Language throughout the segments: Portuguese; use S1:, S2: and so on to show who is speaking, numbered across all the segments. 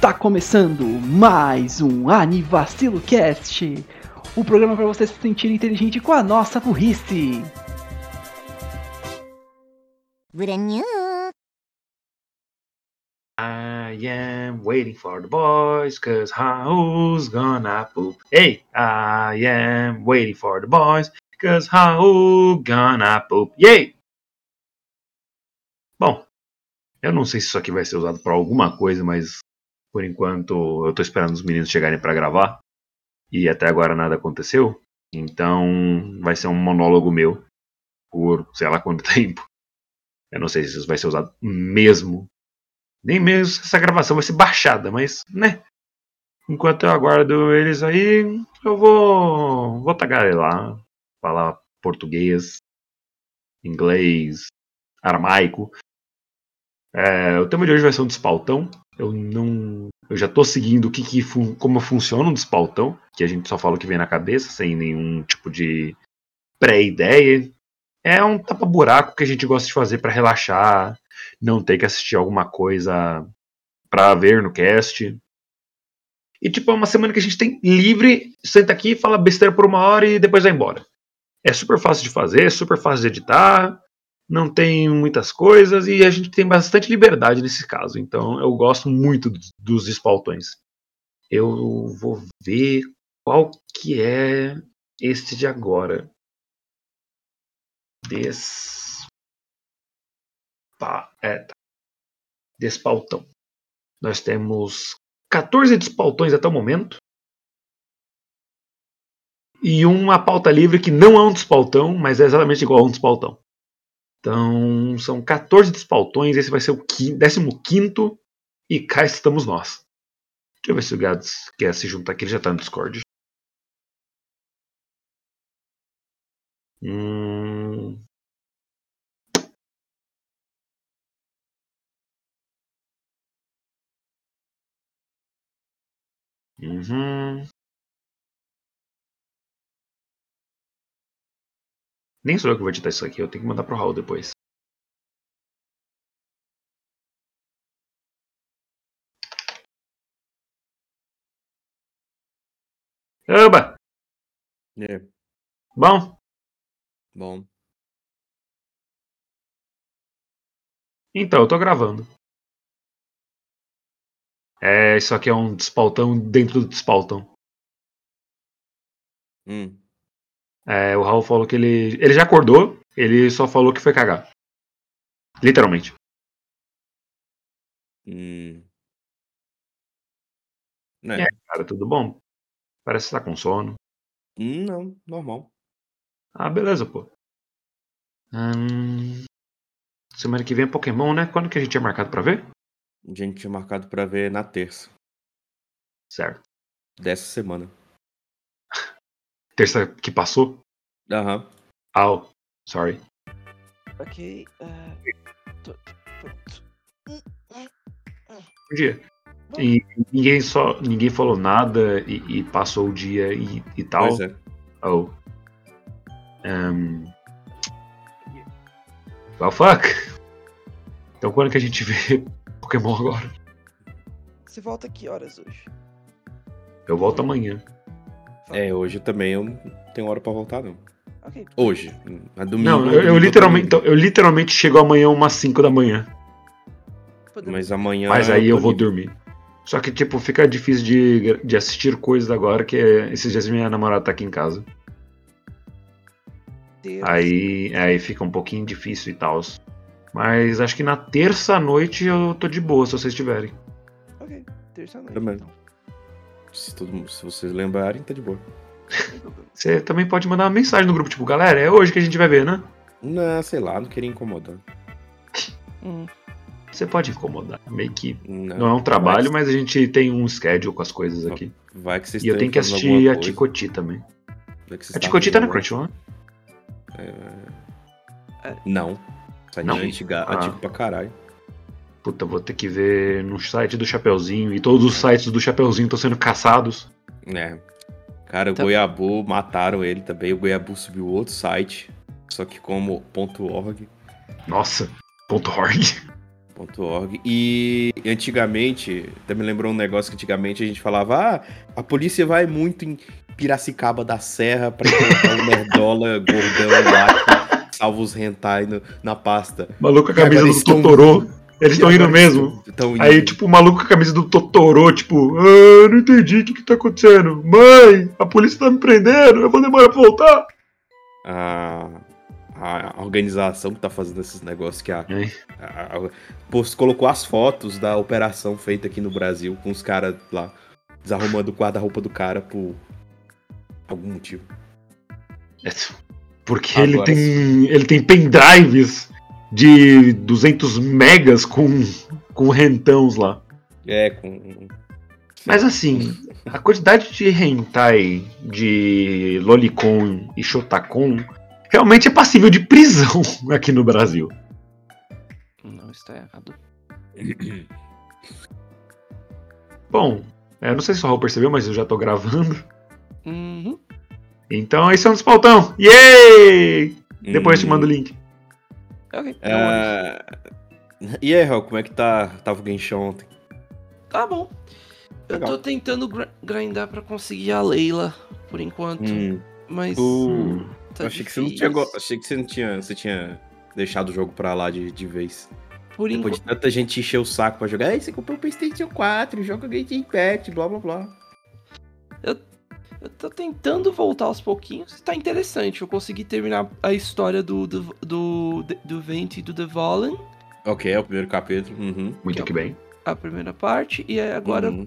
S1: Tá começando mais um Anivacilo Cast, o programa para você se sentir inteligente com a nossa burrice.
S2: I am waiting for the boys, cause who's gonna poop? Hey, I am waiting for the boys, cause who gonna poop? Yay! Bom, eu não sei se isso aqui vai ser usado para alguma coisa, mas por enquanto eu tô esperando os meninos chegarem para gravar e até agora nada aconteceu. Então vai ser um monólogo meu por sei lá quanto tempo. Eu não sei se isso vai ser usado mesmo nem mesmo se essa gravação vai ser baixada, mas, né? Enquanto eu aguardo eles aí, eu vou, vou tagarelar, falar português, inglês, aramaico. É, o tema de hoje vai ser um despautão. Eu não, eu já tô seguindo o que, que fun, como funciona um despautão, que a gente só fala o que vem na cabeça, sem nenhum tipo de pré-ideia. É um tapa-buraco que a gente gosta de fazer para relaxar, não ter que assistir alguma coisa pra ver no cast. E tipo, é uma semana que a gente tem livre, senta aqui, fala besteira por uma hora e depois vai embora. É super fácil de fazer, super fácil de editar, não tem muitas coisas e a gente tem bastante liberdade nesse caso. Então eu gosto muito dos espaltões. Eu vou ver qual que é este de agora. Des Pá, é, tá. Despaltão. Nós temos 14 despaltões até o momento. E uma pauta livre que não é um despaltão, mas é exatamente igual a um despaltão. Então, são 14 despaltões. Esse vai ser o 15 e cá estamos nós. Deixa eu ver se o Gads quer se juntar aqui. Ele já está no Discord. Hum, Uhum. Nem sou eu que vou editar isso aqui, eu tenho que mandar pro Raul depois. Oba!
S3: É,
S2: Bom,
S3: bom.
S2: então, eu tô gravando. É, isso aqui é um despaltão dentro do despaltão.
S3: Hum.
S2: É, o Raul falou que ele. Ele já acordou, ele só falou que foi cagar. Literalmente.
S3: Hum.
S2: É,
S3: Né?
S2: cara, tudo bom? Parece que tá com sono.
S3: Hum, não, normal.
S2: Ah, beleza, pô. Hum, semana que vem é Pokémon, né? Quando que a gente tinha marcado pra ver?
S3: A gente tinha marcado pra ver na terça
S2: Certo.
S3: dessa semana.
S2: Terça que passou?
S3: Aham.
S2: Au. Sorry.
S1: Ok, uh, tô, pronto.
S2: Um dia. E ninguém só. Ninguém falou nada e, e passou o dia e, e tal.
S3: Pois é.
S2: Oh. Um... Well, fuck. Então quando que a gente vê Pokémon agora?
S1: Você volta que horas hoje?
S2: Eu volto amanhã.
S3: É, hoje também eu não tenho hora pra voltar, não.
S1: Ok.
S3: Hoje. A domingo.
S2: Não, eu, eu literalmente, então, eu literalmente chego amanhã umas 5 da manhã.
S3: Mas amanhã.
S2: Mas aí eu
S3: tô
S2: vou dormir. Só que, tipo, fica difícil de, de assistir coisas agora, que é- esses dias minha namorada tá aqui em casa.
S1: ter-
S2: Aí, aí fica um pouquinho difícil e tal. Mas acho que na terça noite eu tô de boa, se vocês tiverem.
S1: Ok, terça-noite.
S3: Também.
S1: Então.
S3: Se, todo mundo- se vocês lembrarem, tá de boa.
S2: Você também pode mandar uma mensagem no grupo, tipo, galera, é hoje que a gente vai ver, né?
S3: Não, sei lá, não queria incomodar.
S1: Hum,
S2: Você pode incomodar. Meio que
S3: Não,
S2: não é um trabalho, mas a gente tem um schedule com as coisas aqui.
S3: Vai que vocês
S2: E eu tenho que assistir a. Ticoti também.
S3: Vai que vocês
S2: A Ticoti tá na Crunchyroll, né?
S3: alguma- Não. Sai
S2: Não?
S3: antiga,
S2: Ah.
S3: antigo pra caralho.
S2: Puta, vou ter que ver no site do Chapeuzinho. E todos os sites do Chapeuzinho estão sendo caçados.
S3: É. Cara, o
S1: Tá.
S3: Goiabu mataram ele também. O Goiabu subiu outro site. Só que como .org.
S2: Nossa, .org.
S3: .org. E antigamente, até me lembrou um negócio que antigamente a gente falava: ah, a polícia vai muito em Piracicaba da Serra pra encontrar o Nerdola gordão lá que salva os hentai no- na pasta.
S2: Maluco a camisa do Totoro. Eles estão indo mesmo.
S3: Tão indo.
S2: Aí, tipo, o maluco com a camisa do Totoro, tipo, ah, não entendi o que, que tá acontecendo. Mãe, a polícia tá me prendendo, eu vou demorar pra voltar.
S3: a, a organização que tá fazendo esses negócios que a,
S2: É.
S3: a- a- post- colocou as fotos da operação feita aqui no Brasil com os caras lá desarrumando o guarda-roupa do cara por algum motivo.
S2: É, Porque ele
S3: Agora
S2: tem, ele tem pendrives de 200 megas com, com rentãos lá.
S3: É, com.
S2: Mas assim, a quantidade de hentai, de lolicon e shotacon realmente é passível de prisão aqui no Brasil.
S1: Não está errado.
S2: Bom, é, não sei se o Raul percebeu, mas eu já tô gravando.
S1: Uhum.
S2: Então esse é um despautão. Yay! Depois eu te mando o link.
S1: Ok.
S3: é, E aí, Raul, como é que tá, tava o Genshin ontem?
S1: Tá bom. Eu
S3: Legal.
S1: tô tentando gra- grindar pra conseguir a Leila, por enquanto.
S3: Hum,
S1: Mas.
S3: tu-
S1: tá
S3: eu achei que você não tinha. Achei que você não tinha. Você tinha deixado o jogo pra lá de, de vez.
S1: Por
S3: Depois
S1: enquanto.
S3: de tanta gente encher o saco pra jogar. Aí você comprou o Playstation 4, joga Genshin Impact, blá blá blá.
S1: Eu tô tentando voltar aos pouquinhos. Tá interessante. Eu consegui terminar a história do, do, do, do Vent e do The Fallen,
S3: Ok, é o primeiro capítulo. Uhum.
S2: Muito que bem.
S1: a primeira parte. E aí agora
S3: Uhum.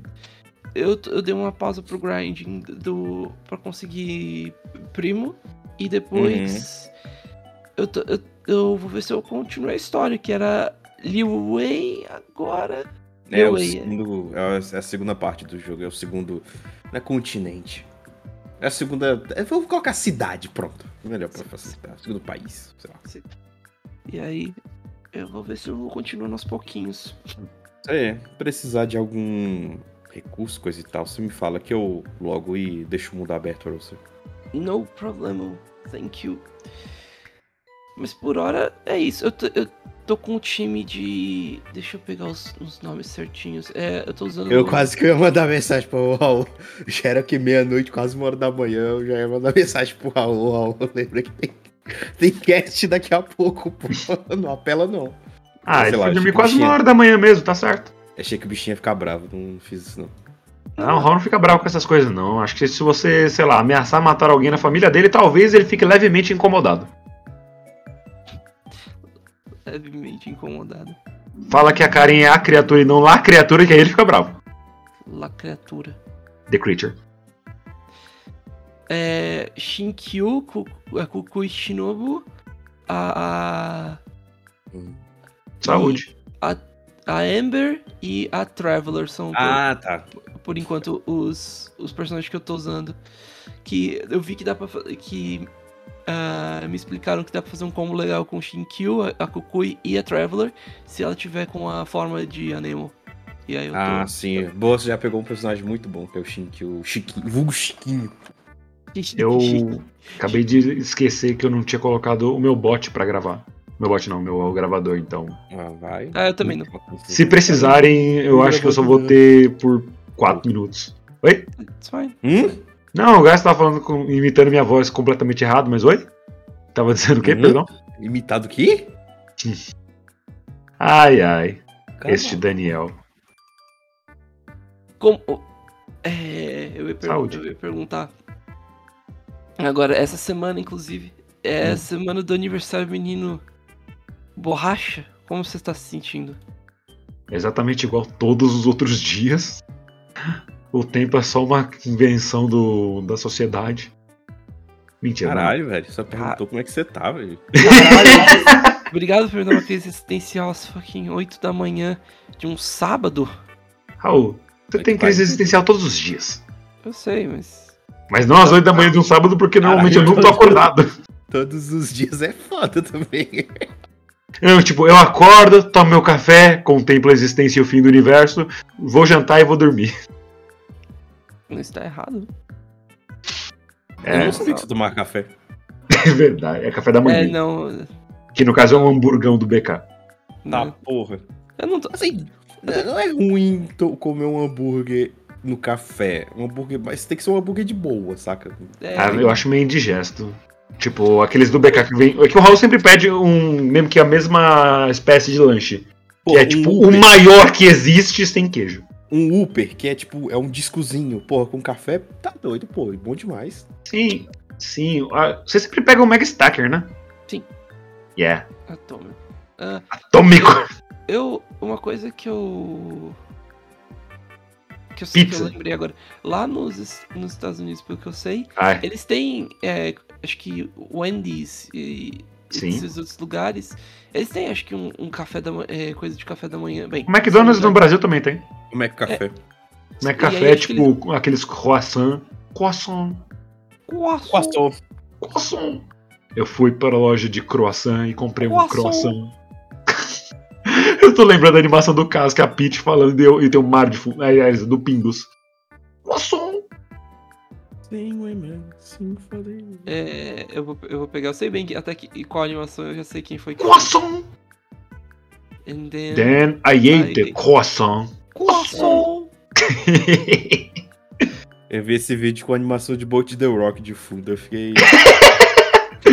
S1: eu, eu dei uma pausa pro grinding do para conseguir primo e depois eu, tô- eu, eu vou ver se eu continuo a história que era Liu Wei agora
S3: É, o
S1: Away, é.
S3: segundo, é a segunda parte do jogo, é o segundo. Não é continente. É a segunda. é, Vou colocar cidade, pronto. Melhor pra facilitar. Segundo país, sei lá.
S1: e aí eu vou ver se eu continuo aos pouquinhos
S3: É, precisar de algum recurso, coisa e tal, você me fala que eu logo e deixo o mundo aberto pra você.
S1: no problem thank you mas por hora é isso eu tô, eu tô com um time de deixa eu pegar os, os nomes certinhos é eu tô usando
S3: Eu quase que eu ia mandar mensagem pro Raul. Já era que meia-noite, quase uma hora da manhã, eu já ia mandar mensagem pro Raul. Raul, lembra que tem, tem cast daqui a pouco, pô. Não apela não.
S2: Ah,
S3: Sei
S2: ele
S3: lá,
S2: foi dormir
S3: tipo,
S2: quase uma
S3: bichinho.
S2: hora da manhã mesmo, tá certo.
S3: Achei que o bichinho ia ficar bravo, não fiz isso não.
S2: Não, o Raul não fica bravo com essas coisas, não. Acho que se você, sei lá, ameaçar matar alguém na família dele, talvez ele fique levemente incomodado.
S1: Levemente incomodado
S2: Fala que a Karen é a criatura e não lá a criatura, que aí ele fica bravo.
S1: La criatura
S2: The Creature.
S1: é Shinkyu Ku- é, Kukui Shinobu a,
S2: Saúde.
S1: a a Amber e a Traveler são por-
S3: Ah, tá.
S1: por enquanto os, os personagens que eu tô usando que eu vi que dá pra que ah, me explicaram que dá pra fazer um combo legal com Shinkyu, a, a Kukui e a Traveler se ela tiver com a forma de Anemo. E aí eu tô
S3: Ah, sim. Boa, você já pegou um personagem muito bom, que é o Shinkyu. O Chiquinho. Vulgo Chiquinho.
S2: Eu acabei de esquecer que eu não tinha colocado o meu bot pra gravar. Meu bot não, meu gravador, então.
S3: Ah, vai.
S1: Ah, eu também não.
S2: Se precisarem, eu acho que eu só vou ter por 4 minutos. Oi?
S1: It's fine.
S3: Hum?
S2: Não, o Gás tava falando, com- imitando minha voz completamente errado, mas oi? Tava dizendo o quê,
S3: Uhum.
S2: perdão?
S3: Imitado o quê?
S2: Ai, ai.
S3: Calma.
S2: Este Daniel.
S1: Como. É, eu, ia
S2: Saúde.
S1: eu ia perguntar. Agora, essa semana, inclusive, é
S2: Hum.
S1: a semana do aniversário menino Borracha. Como você está se sentindo?
S2: Exatamente igual todos os outros dias. O tempo é só uma invenção do, da sociedade. Mentira.
S3: Caralho, velho. Só perguntou como é que você tá, velho.
S1: Caralho, obrigado por dar uma crise existencial às fucking 8 da manhã de um sábado.
S2: Raul, você
S3: Vai
S2: tem crise
S3: vai.
S2: existencial todos os dias.
S1: Eu sei, mas.
S2: Mas não às 8 da manhã de um sábado, porque normalmente eu não tô acordado.
S3: Todos os dias é foda também.
S2: Eu, tipo, eu acordo, tomo meu café, contemplo a existência e o fim do universo, vou jantar e vou dormir.
S1: Não está errado.
S3: Eu
S2: É,
S3: não sabia que você tomava café.
S2: é verdade. É café da manhã.
S1: É, não.
S2: Que no caso é um hamburgão do BK.
S3: Tá,
S1: não.
S3: porra.
S1: Eu não tô.
S3: Assim, não é ruim comer um hambúrguer no café. Um hambúrguer, mas tem que ser um hambúrguer de boa, saca?
S1: É,
S2: Ah, eu acho meio indigesto. Tipo, aqueles do BK que vem. É que o Raul sempre pede um. Mesmo que a mesma espécie de lanche.
S3: Pô,
S2: que é tipo
S3: um
S2: o maior que existe sem queijo.
S3: Um Uber, que é tipo, é um discozinho, porra, com café, tá doido, pô, bom demais.
S2: Sim, sim. Ah, Você sempre pega o Mega Stacker, né?
S1: Sim.
S2: Yeah.
S1: atômico.
S2: Atômico.
S1: Eu. Uma coisa que eu. Que eu, sei, que eu lembrei agora. Lá nos, nos Estados Unidos, pelo que eu sei,
S2: Ai,
S1: eles têm. é, acho que Wendy's e
S2: Sim.
S1: esses outros lugares. Eles têm, acho que, um, um café da manhã. É, coisa de café da manhã. Bem.
S2: o McDonald's no Brasil também tem.
S3: Como é que café?
S2: Não é café,
S1: aí,
S2: é tipo aqueles croissant. Croissant.
S1: Croissant.
S3: Passou.
S2: Croissant. Eu fui para a loja de croissant e comprei um
S1: Croissant.
S2: croissant. eu tô lembrando da animação do caso, que a Peach falando e, eu- e tem um mar de fundo. Aliás, do Pingus. Croissant.
S1: É, eu, vou, eu vou pegar. Eu sei bem que, até que, e qual animação eu já sei quem foi.
S2: Croissant.
S1: And then.
S2: Then I ate the
S1: ate-
S2: croissant.
S1: Croissant.
S3: Eu vi esse vídeo com a animação de Bolt The Rock de fundo, eu fiquei.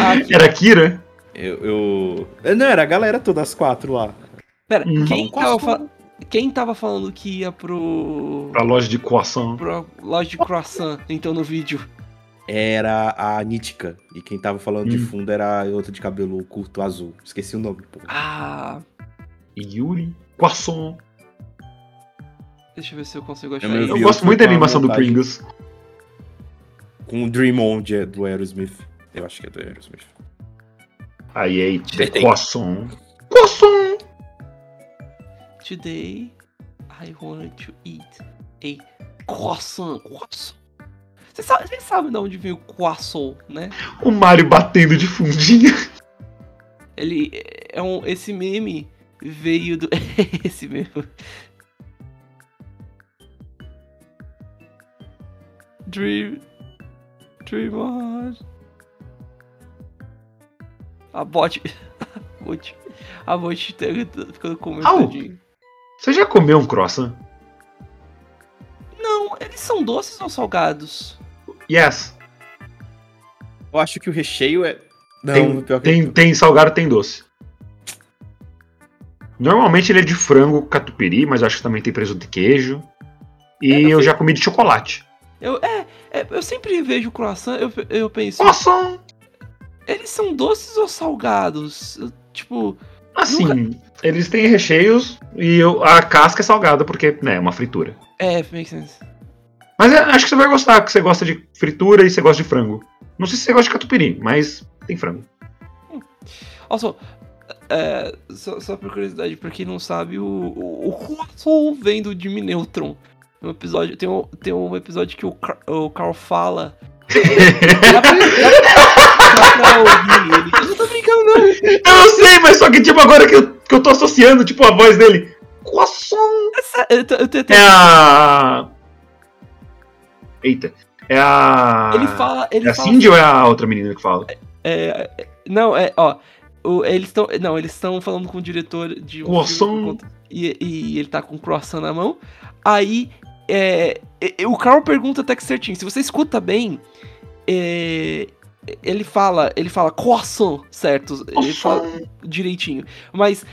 S1: Ah, aqui,
S2: Era Kira?
S3: Eu. eu... Não, era a galera toda, as quatro lá.
S1: Pera,
S2: Hum.
S1: quem, tava quem tava falando que ia pro.
S2: Pra loja de croissant.
S1: pra loja de croissant, então, no vídeo?
S3: Era a Nítica. E quem tava falando de
S2: Hum.
S3: fundo era a outra de cabelo curto azul. Esqueci o nome, pô.
S1: Ah,
S2: Yuri. Croissant.
S1: deixa eu ver se eu consigo achar
S3: Eu
S1: aí.
S2: Eu gosto muito da animação do. Pringles.
S3: Com o Dream On de, do Aerosmith. Eu acho que é do Aerosmith.
S2: Ate the
S3: Tem.
S2: croissant. Croissant.
S1: Today, I want to eat a croissant. Croissant. Você sabe, você sabe de onde vem o croissant, né?
S2: O Mario batendo de fundinho.
S1: Ele é um. Esse meme veio do. esse mesmo. Dream. Dream on. A bot. A bot. A bot tá ficando comentadinho.
S2: Você já comeu um croissant?
S1: Não, eles são doces ou salgados?
S2: Yes.
S3: Eu acho que o recheio é. Não,
S2: tem,
S3: pior que.
S2: tem, tem salgado, tem doce. Normalmente ele é de frango catupiry, mas acho que também tem presunto de queijo. E
S1: É, eu
S2: eu já comi de chocolate.
S1: Eu, é, é, eu sempre vejo croissant, eu, eu penso,
S2: Croissant!
S1: eles são doces ou salgados? Eu, tipo,
S2: Assim, eles têm recheios e a casca é salgada, porque né, é uma fritura.
S1: é, makes sense.
S2: Mas é, acho que você vai gostar, que você gosta de fritura e você gosta de frango. Não sei se você gosta de catupiry, mas tem frango.
S1: Also, é, só, só por curiosidade, pra quem não sabe, o, o, o croissant vem do Jimmy Neutron. No episódio, tem, um, tem um episódio que o, Car- o Carl fala. Dá, pra, dá, dá pra ouvir ele. Eu não tô brincando, não.
S2: Eu sei, mas só que tipo, agora que eu, que eu tô associando, tipo, a voz dele.
S1: É sé- Eu, tô- eu tô- eu tô-
S2: É a. Eita. É a.
S1: Ele fala. Ele
S2: É a
S1: fala
S2: Cindy ou é a outra menina que fala?
S1: É, é, não, é, ó. o- eles estão. Não, eles estão falando com o diretor de um
S2: Croissant.
S1: filme e, e ele tá com o croissant na mão. Aí. É, e- o Carl pergunta até que certinho. Se você escuta bem. é, ele fala. Ele fala croissant, certo? Ele fala direitinho. Mas.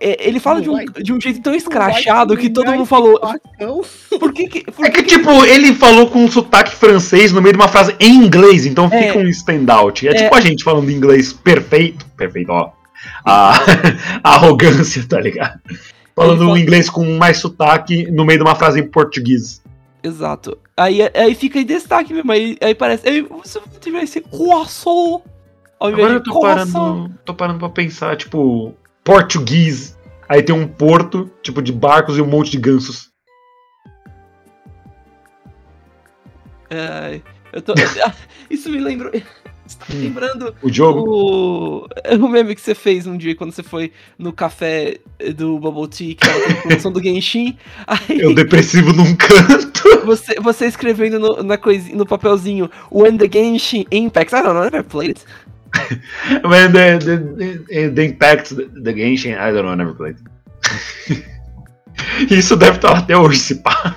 S1: é, ele fala de um, de um jeito tão escrachado que todo mundo falou. Por que que. Por
S2: É que, tipo, ele falou com um sotaque francês no meio de uma frase em inglês, então
S1: É.
S2: fica um standout. É,
S1: É.
S2: tipo a gente falando inglês perfeito. Perfeito, ó. A, a arrogância, tá ligado? Falando
S1: fala-
S2: inglês com mais sotaque no meio de uma frase em português.
S1: Exato. Aí, aí fica em destaque mesmo. Aí, aí parece. Aí você vai ser croissant. Ao invés
S2: Agora eu tô
S1: croissant.
S2: parando, tô parando pra pensar, tipo, português. Aí tem um porto, tipo, de barcos e um monte de gansos.
S1: Ai, eu tô. Isso me lembrou. Você tá lembrando
S2: O jogo.
S1: o, o meme que você fez um dia quando você foi no café do Bubble Tea, que tava tendo promoção do Genshin. Aí
S2: Eu depressivo num canto.
S1: você, você escrevendo no, na coisinha, no papelzinho When the Genshin impacts. I don't know, I never played it.
S2: When the, the, the, the impact the Genshin, I don't know, I never played. Isso deve estar até hoje, se pá.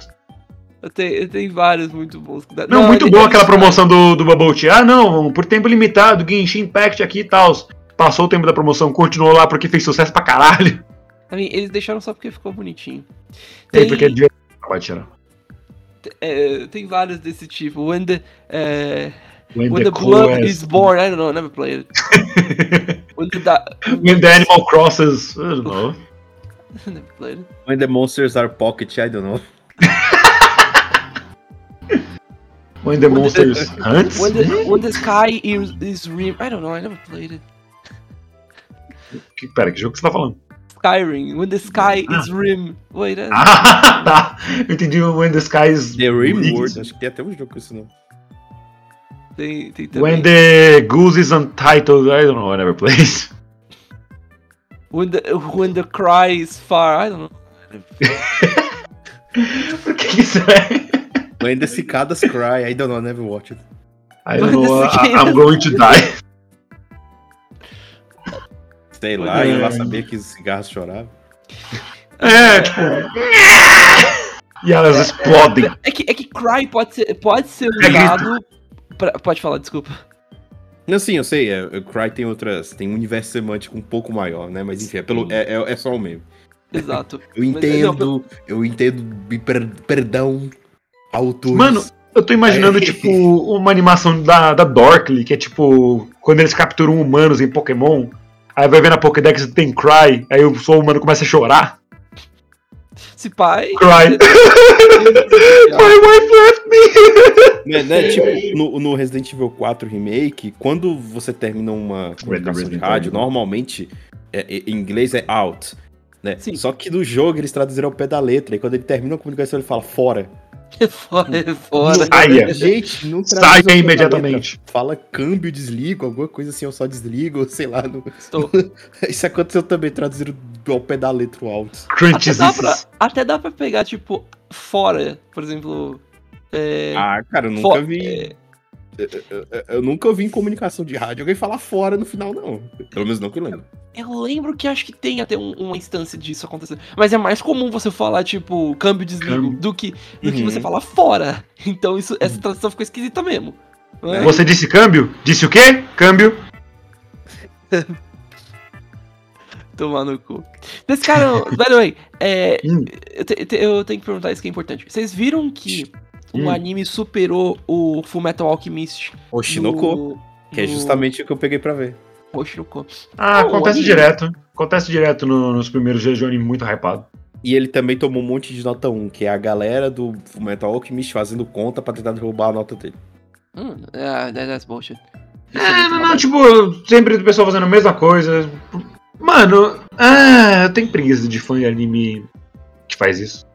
S1: Tem, tem vários muito bons.
S2: Não, muito
S1: ele-
S2: bom
S1: ele
S2: aquela promoção do, do Bubble Tea. Ah, não, por tempo limitado, Genshin Impact aqui e tal. Passou o tempo da promoção, continuou lá porque fez sucesso pra caralho.
S1: I mean, eles deixaram só porque ficou bonitinho.
S2: É,
S1: Tem,
S2: porque devia acabar de tirar.
S1: é, tem vários desse tipo. When the, é,
S2: When,
S1: when
S2: the,
S1: the blood is born. I don't know, I never played it. when the
S2: When the animal crosses. I don't know.
S1: never played it.
S3: When the monsters are pocket, I don't know.
S2: When the
S1: When the-
S2: monsters hunts.
S1: When the, when the sky is, is rim. I don't know, I never played it.
S2: Que, pera, que jogo que você tá falando?
S1: Skyrim. When the sky is rim. Wait, uh,
S2: Ah, tá. Eu entendi When the Sky is.
S3: The Rim
S2: League.
S3: World, acho que tem até um jogo com esse nome.
S1: tem, tem
S2: When the Goose is untitled. I don't know, I never played.
S1: When the, when the cry is far. I don't know.
S2: Por que isso é?
S3: When the Cicadas Cry, I don't know, I never watched it.
S2: I don't know, I, I'm going to die.
S3: Sei lá, eu lá
S2: É.
S3: sabia que os cigarros choravam.
S2: É, tipo. E elas explodem.
S1: É que, é que cry pode ser, pode ser
S2: É
S1: usado. pra- pode falar, desculpa.
S3: Não, sim, eu sei, é, o Cry tem outras. Tem um universo semântico um pouco maior, né? Mas enfim, é, pelo, é, é, é só o mesmo.
S1: Exato.
S3: Eu
S1: Mas,
S3: entendo, eu entendo, me per- perdão, autores.
S2: Mano, eu tô imaginando,
S3: É.
S2: tipo, uma animação da, da Dorkly, que é tipo, quando eles capturam humanos em Pokémon, aí vai ver na Pokédex e tem Cry, aí o sou humano começa a chorar.
S1: Se pai.
S2: Cry. My wife left me!
S3: Né, né, tipo, no, no Resident Evil 4 Remake, quando você termina uma comunicação de rádio, normalmente, é- é- em inglês é out. Né?
S1: Sim.
S3: Só que no jogo eles traduziram ao pé da letra, e quando ele termina a comunicação ele fala fora.
S1: fora, fora.
S2: Saia.
S3: Gente, não
S2: Saia imediatamente.
S3: letra. Fala câmbio, desligo, alguma coisa assim, eu só desligo, sei lá. não-
S1: Estou.
S3: Isso aconteceu também, traduziram ao pé da letra o out.
S1: Até
S2: Crunches.
S1: dá, pra, até dá pra pegar, tipo, fora, por exemplo. É,
S3: Ah, cara, eu nunca vi.
S1: é,
S3: Eu, eu- eu nunca ouvi em comunicação de rádio alguém falar fora no final, não. Pelo menos não que eu lembro.
S1: eu lembro que acho que tem até um- uma instância disso acontecendo. Mas é mais comum você falar, tipo, câmbio desligo do que, do que
S3: Uhum.
S1: você falar fora. Então isso, essa tradução ficou esquisita mesmo. é?
S2: Você disse câmbio? Disse o quê? Câmbio.
S1: Tomar no cu. Desse cara, by the way, é,
S2: Hum.
S1: eu, te- te- eu tenho que perguntar isso que é importante. Vocês viram que o
S2: Hum.
S1: anime superou o Fullmetal Alchemist?
S3: Oshinoko,
S1: no-
S3: que é
S1: no
S3: justamente o que eu peguei pra ver.
S1: Oshinoko.
S2: Ah,
S1: Não,
S2: acontece
S1: anime.
S2: direto. Acontece direto no- nos primeiros dias de um anime muito hypado.
S3: E ele também tomou um monte de nota 1, que é a galera do Metal Alchemist fazendo conta pra tentar derrubar a nota dele.
S1: Hum, ah, that- that's bullshit.
S2: É, não, não,
S1: babaca.
S2: tipo, sempre o pessoal fazendo a mesma coisa. Mano, ah, eu tenho preguiça de fã de anime que faz isso.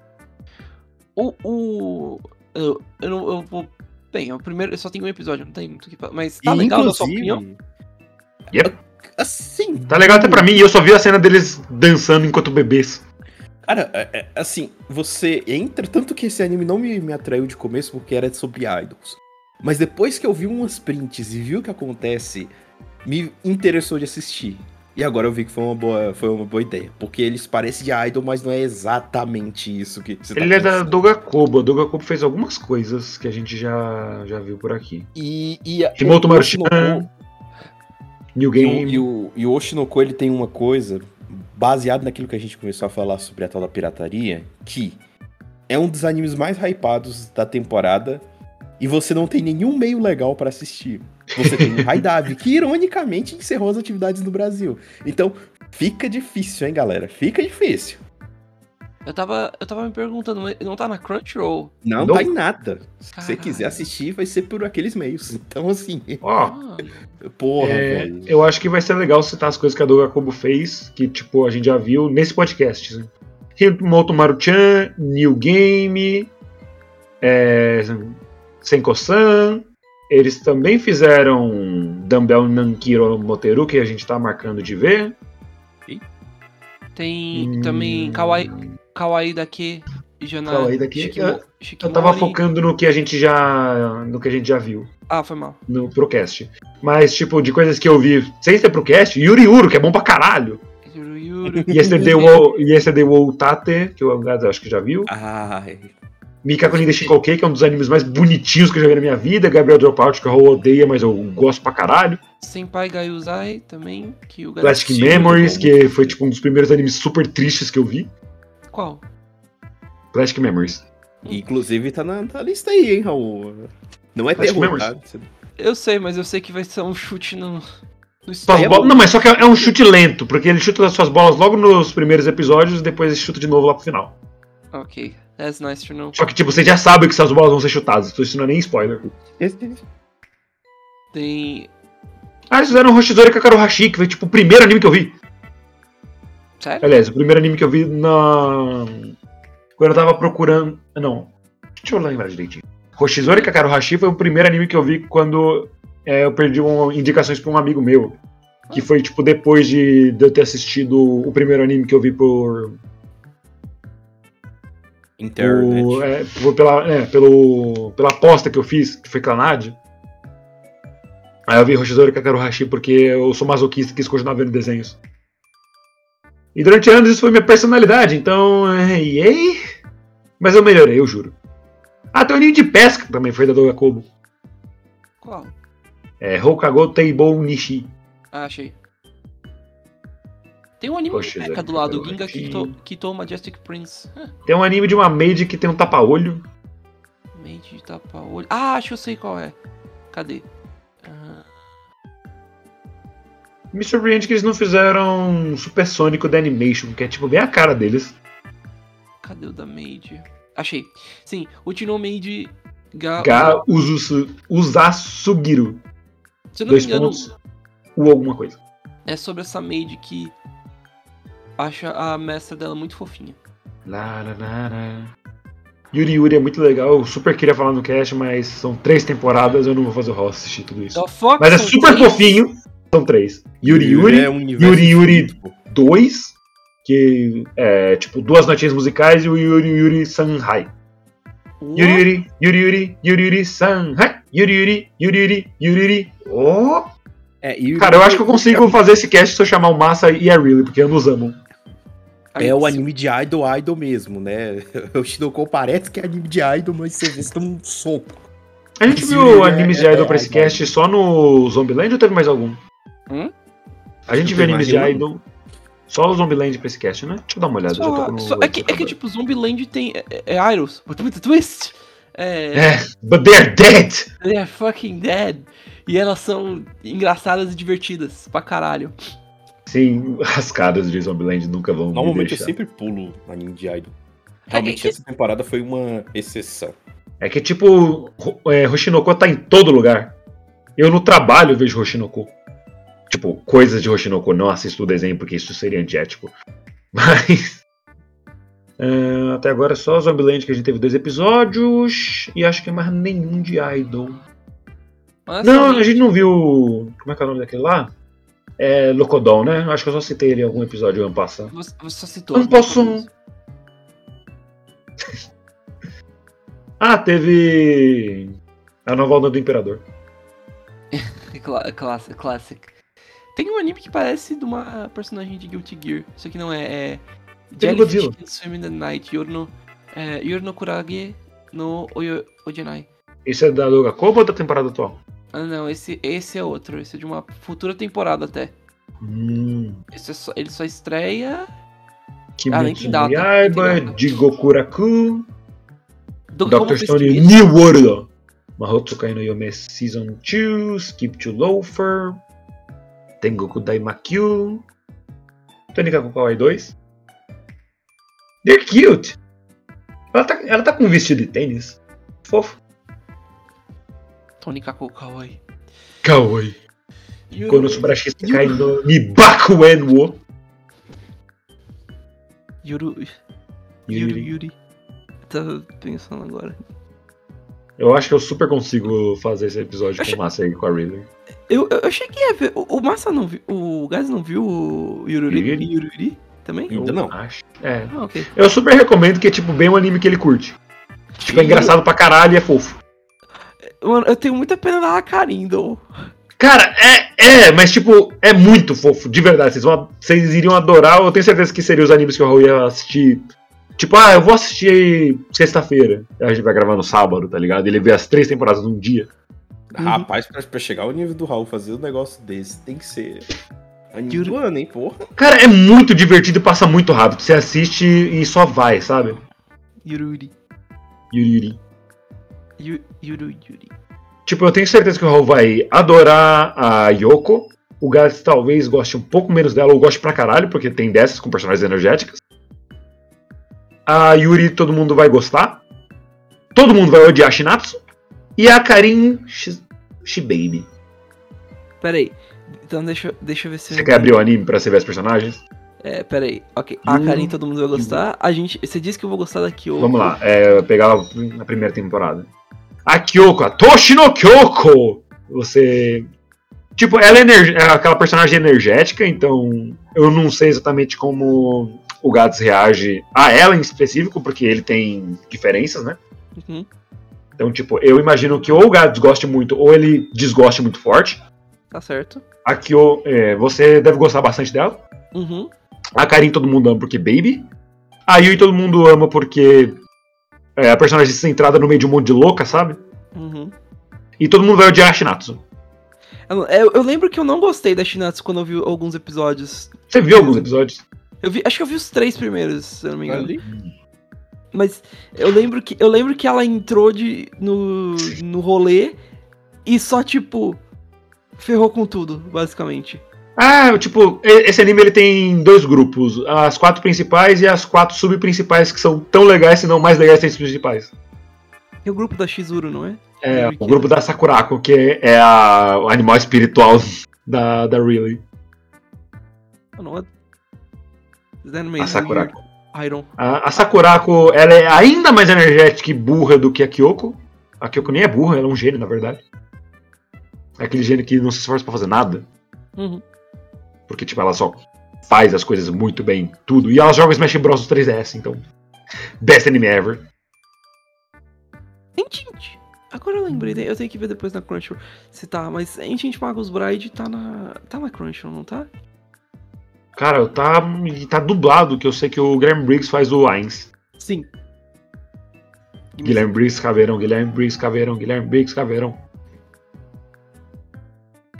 S1: O. o eu, eu não. Eu vou. Bem, o primeiro. Eu só tenho um episódio, não tem muito o que falar. Mas tá
S3: E,
S1: legal na sua opinião?
S2: Yep.
S3: Assim.
S2: Tá legal até pra mim, e eu só vi a cena deles dançando enquanto bebês.
S3: Cara, é- é, assim, você entra. Tanto que esse anime não me, me atraiu de começo porque era sobre idols. Mas depois que eu vi umas prints e vi o que acontece, me interessou de assistir. E agora eu vi que foi uma boa, foi uma boa ideia. Porque eles parecem de idol, mas não é exatamente isso que você tá
S2: Ele é da. Dogakobo. A Dogakobo fez algumas coisas que a gente já, já viu por aqui.
S3: E, e a,
S2: Maruchan, New Game.
S3: e, o, e o Oshinoko, ele tem uma coisa, baseado naquilo que a gente começou a falar sobre a tal da pirataria, que é um dos animes mais hypados da temporada e você não tem nenhum meio legal pra assistir. Você tem o Haidavi, que ironicamente encerrou as atividades no Brasil. Então, fica difícil, hein, galera? Fica difícil.
S1: Eu tava, eu tava me perguntando, mas não tá na Crunchyroll?
S3: Não
S2: Não.
S3: tá em nada. Se você quiser assistir, vai ser por aqueles meios. Então, assim,
S2: Ó,
S1: Ah,
S3: porra,
S2: é,
S3: velho.
S2: eu acho que vai ser legal citar as coisas que a Dogakobo fez, que tipo, a gente já viu nesse podcast. Né? Himoto Maruchan, New Game, é, Senko-san. Eles também fizeram Dumbbell Nankiro Moteru, que a gente tá marcando de ver.
S1: tem
S2: Hum.
S1: também Kawaii, Kawaii daqui e Jana.
S2: Kawaii daqui.
S1: Shikimo-
S2: Eu
S1: Shikimori.
S2: tava focando no que a gente já. no que a gente já viu.
S1: Ah, foi mal.
S2: No Procast. Mas, tipo, de coisas que eu vi sem ser Procast, Yuri Uro, que é bom pra caralho.
S1: Yuru Yuru.
S2: Yesterday wo Tate, que eu acho que já viu.
S3: Ai,
S2: Mikako Ninja Shinkoukei, que é um dos animes mais bonitinhos que eu já vi na minha vida. Gabriel Dropout, que o Raul odeia, mas eu gosto pra caralho.
S1: Senpai Gaiuzai também, que o
S2: Plastic
S1: Sim,
S2: Memories, que foi tipo um dos primeiros animes super tristes que eu vi.
S1: Qual?
S2: Plastic Memories.
S3: inclusive tá na, na lista aí, hein, Raul? Não é
S2: Flash
S3: terror, tá?
S1: Eu sei, mas eu sei que vai ser um chute no,
S2: bolas- Não, mas só que é é um chute lento, porque ele chuta as suas bolas logo nos primeiros episódios e depois ele chuta de novo lá pro final.
S1: Ok, that's nice to know.
S2: Só que, tipo, você já sabe que suas bolas vão ser chutadas, então isso não é nem spoiler.
S3: Esse-
S1: Tem.
S2: Ah, eles fizeram Hoshizori Kakarohashi, que foi, tipo, o primeiro anime que eu vi.
S1: Sério?
S2: Aliás, o primeiro anime que eu vi na. Quando eu tava procurando. Não. Deixa eu lembrar direitinho. Hoshizori Kakarohashi foi o primeiro anime que eu vi quando é, eu perdi uma, indicações pra um amigo meu. Que foi, tipo, depois de, de eu ter assistido o primeiro anime que eu vi por.
S3: Internet.
S2: é, por- pela, é, pelo, pela aposta que eu fiz, que foi Clanad. Aí eu vi Hoshizori Kakarohashi porque eu sou masoquista e quis continuar vendo desenhos. E durante anos isso foi minha personalidade, então. é, Yay! Mas eu melhorei, eu juro. Ah, tem um anime de pesca também, foi da Doga Kobo.
S1: Qual?
S2: É Hokago Teibou Nishi.
S1: Ah, achei. Tem um anime
S2: Poxa,
S1: de mecha
S2: Zé,
S1: do lado, Ginga. Kito, Kito Majestic Prince.
S2: Tem um anime de uma maid que tem um tapa-olho.
S1: Made de tapa-olho. Ah, acho que eu sei qual é. Cadê? Ah,
S2: Me surpreende que eles não fizeram um Supersônico da Animation, que é tipo bem a cara deles.
S1: cadê o da Made? Achei. Sim, o Tino Made. Ga...
S2: Ga Uzusu, Usasugiru.
S1: Se eu não me
S2: Dois
S1: engano,
S2: pontos. U alguma coisa.
S1: é sobre essa Made que acha a mestra dela muito fofinha.
S2: Lararara. Yuri Yuri é muito legal, eu super queria falar no cast, mas são três temporadas, eu não vou fazer o host assistir tudo isso. Mas é super
S1: três?
S2: fofinho, são três. Yuri Yuri,
S3: é um
S2: Yuri Yuri
S3: infinito.
S2: 2, que é tipo duas notinhas musicais, e o Yuri Yuri Sanhai. Yuri Yuri, Yuri Yuri, Yuri Yuri Sanhai. Yuri Yuri, Yuri Yuri, Yuri Yuri. Oh!
S3: É, e-
S2: Cara, eu acho que eu consigo fazer esse cast se eu chamar o Massa e a Really, porque ambos amam.
S3: É o anime de idol, idol mesmo, né? O Shinoko parece que é anime de idol, mas você vê um soco.
S2: A gente
S3: Esse
S2: viu
S3: é-
S2: animes de
S3: é-
S2: idol pra
S3: é-
S2: esse cast só no Zombieland ou teve mais algum?
S1: Hum?
S2: A gente viu animes de idol só o Zombieland pra esse cast, né? Deixa eu dar uma olhada. já tô
S1: Só,
S2: no
S1: só- é, que, é que, tipo, Zombieland tem. É, é Idols. But with a twist. É,
S2: É, but they're dead!
S1: They are fucking dead. E elas são engraçadas e divertidas pra caralho.
S2: Sim, as caras de Zombieland nunca vão me
S3: Normalmente eu sempre pulo anime de idol. Realmente
S1: que-
S3: essa temporada foi uma exceção.
S2: É que, tipo, é, Hoshinoko tá em todo lugar. Eu no trabalho vejo Hoshinoko. Tipo, coisas de Hoshinoko. Não assisto o desenho porque isso seria antiético. Mas. é, até agora só Zombieland que a gente teve dois episódios. E acho que mais nenhum de Idol. Não, a gente não viu. Como é que é o nome daquele lá? É Locodon, né? Acho que eu só citei ele em algum episódio ano passado.
S1: Você, você só citou.
S2: Não posso- Ah, teve. A nova onda do Imperador.
S1: Cla classic. Tem um anime que parece de uma personagem de Guilty Gear. Isso aqui não é. é Jellyfish Swim in the Night. Yor no, é, Kurage no Oyo, Ojenai.
S2: Esse é da Doga Kobo ou da temporada atual?
S1: Ah, não. Esse, esse é outro. Esse é de uma futura temporada até.
S2: Hum.
S1: Esse é só, ele só estreia.
S2: Kimetsu
S1: Ah,
S2: no Yaiba. Jigokuraku,
S1: Do,
S2: Dr. Stone? New World, Mahotsukai no Yome Season 2, Skip to Loafer, Tengoku Daimakyu, Tonika Kokawai 2. They're cute! Ela tá, ela tá com um vestido de tênis. Fofo.
S1: Tony Kako Kawaii.
S2: Kawaii.
S1: Yuru-
S2: Konosubashi Sakai no Nibaku Enwo.
S1: Yuru. Yuri,
S2: Yuri.
S1: Yuri. Tava pensando agora.
S2: Eu acho que eu super consigo fazer esse episódio com o Massa aí com a Ridley.
S1: Eu, eu, eu cheguei a ver. O, o Massa não viu. O Gaz não viu o Yururi?
S2: Yuri?
S1: Yururi também?
S3: Ainda não.
S2: Acho. É.
S1: Ah, ok.
S2: Eu super recomendo que é tipo bem um anime que ele curte. Tipo, é engraçado pra caralho e é fofo.
S1: Mano, eu tenho muita pena da Akarindo.
S2: Cara, é, é, mas tipo, é muito fofo, de verdade. Vocês, vão, vocês iriam adorar, eu tenho certeza que seriam os animes que o Raul ia assistir. Tipo, ah, eu vou assistir sexta-feira. A gente vai gravar no sábado, tá ligado? Ele vê as três temporadas num dia.
S1: Uhum.
S3: Rapaz, pra, pra chegar ao nível do Raul fazer um negócio desse, tem que ser. Anime do ano, hein, porra.
S2: Cara, é muito divertido e passa muito rápido. Você assiste e só vai, sabe?
S1: Yururi.
S2: Yuri.
S1: Yuri.
S2: Tipo, eu tenho certeza que o Raul vai adorar a Yoko. O Gats talvez goste um pouco menos dela, ou goste pra caralho, porque tem dessas com personagens energéticas. A Yuri todo mundo vai gostar. Todo mundo vai odiar a Shinatsu. E a Karin Shi- Shibaby.
S1: Pera aí. Então deixa, deixa eu ver se
S2: Você
S1: eu
S2: quer abrir o anime pra você ver os personagens?
S1: É, pera aí. Ok. A
S2: Hum.
S1: Karin todo mundo vai gostar. A gente. Você disse que eu vou gostar da Kyoko.
S2: Vamos lá, é, eu pegava na primeira temporada. A Kyoko, a Toshino Kyoko! Você. Tipo, ela é, energ- é aquela personagem energética, então eu não sei exatamente como o Gats reage a ela em específico, porque ele tem diferenças, né?
S1: Uhum.
S2: Então, tipo, eu imagino que ou o Gats goste muito, ou ele desgoste muito forte.
S1: Tá certo.
S2: A Kyo, é, você deve gostar bastante dela.
S1: Uhum.
S2: A Karin todo mundo ama porque Baby. A Yui todo mundo ama porque é a personagem centrada no meio de um monte de louca, sabe?
S1: Uhum.
S2: E todo mundo vai odiar a Shinatsu.
S1: Eu, eu lembro que eu não gostei da Shinatsu quando eu vi alguns episódios.
S2: Você viu alguns episódios?
S1: Eu vi, acho que eu vi os três primeiros, se eu não me engano.
S3: Ali.
S1: Mas eu lembro que eu lembro que ela entrou de no no rolê e só tipo ferrou com tudo, basicamente.
S2: Ah, tipo, esse anime ele tem dois grupos. As quatro principais e as quatro subprincipais, que são tão legais, se não mais legais que as principais.
S1: Tem o grupo da Shizuru, não é?
S2: É, o grupo da Sakurako, que é a, o animal espiritual da, da Really.
S1: Ah, Não é.
S2: A Sakurako.
S1: Iron.
S2: A, a Sakurako, ela é ainda mais energética e burra do que a Kyoko. A Kyoko nem é burra, ela é um gênio, na verdade. É aquele gênio que não se esforça pra fazer nada.
S1: Uhum.
S2: Porque, tipo, ela só faz as coisas muito bem, tudo. E ela joga Smash Bros. 3DS, então. Best anime ever.
S1: Ancient. Agora eu lembrei, eu tenho que ver depois na Crunchyroll se tá, mas Ancient Magus Bride tá na. tá na Crunchyroll, não tá?
S2: Cara, tá, tá dublado, que eu sei que o Guilherme Briggs faz o Ainz.
S1: Sim.
S2: Guilherme Briggs Caveirão, Guilherme Briggs Caveirão, Guilherme Briggs Caveirão.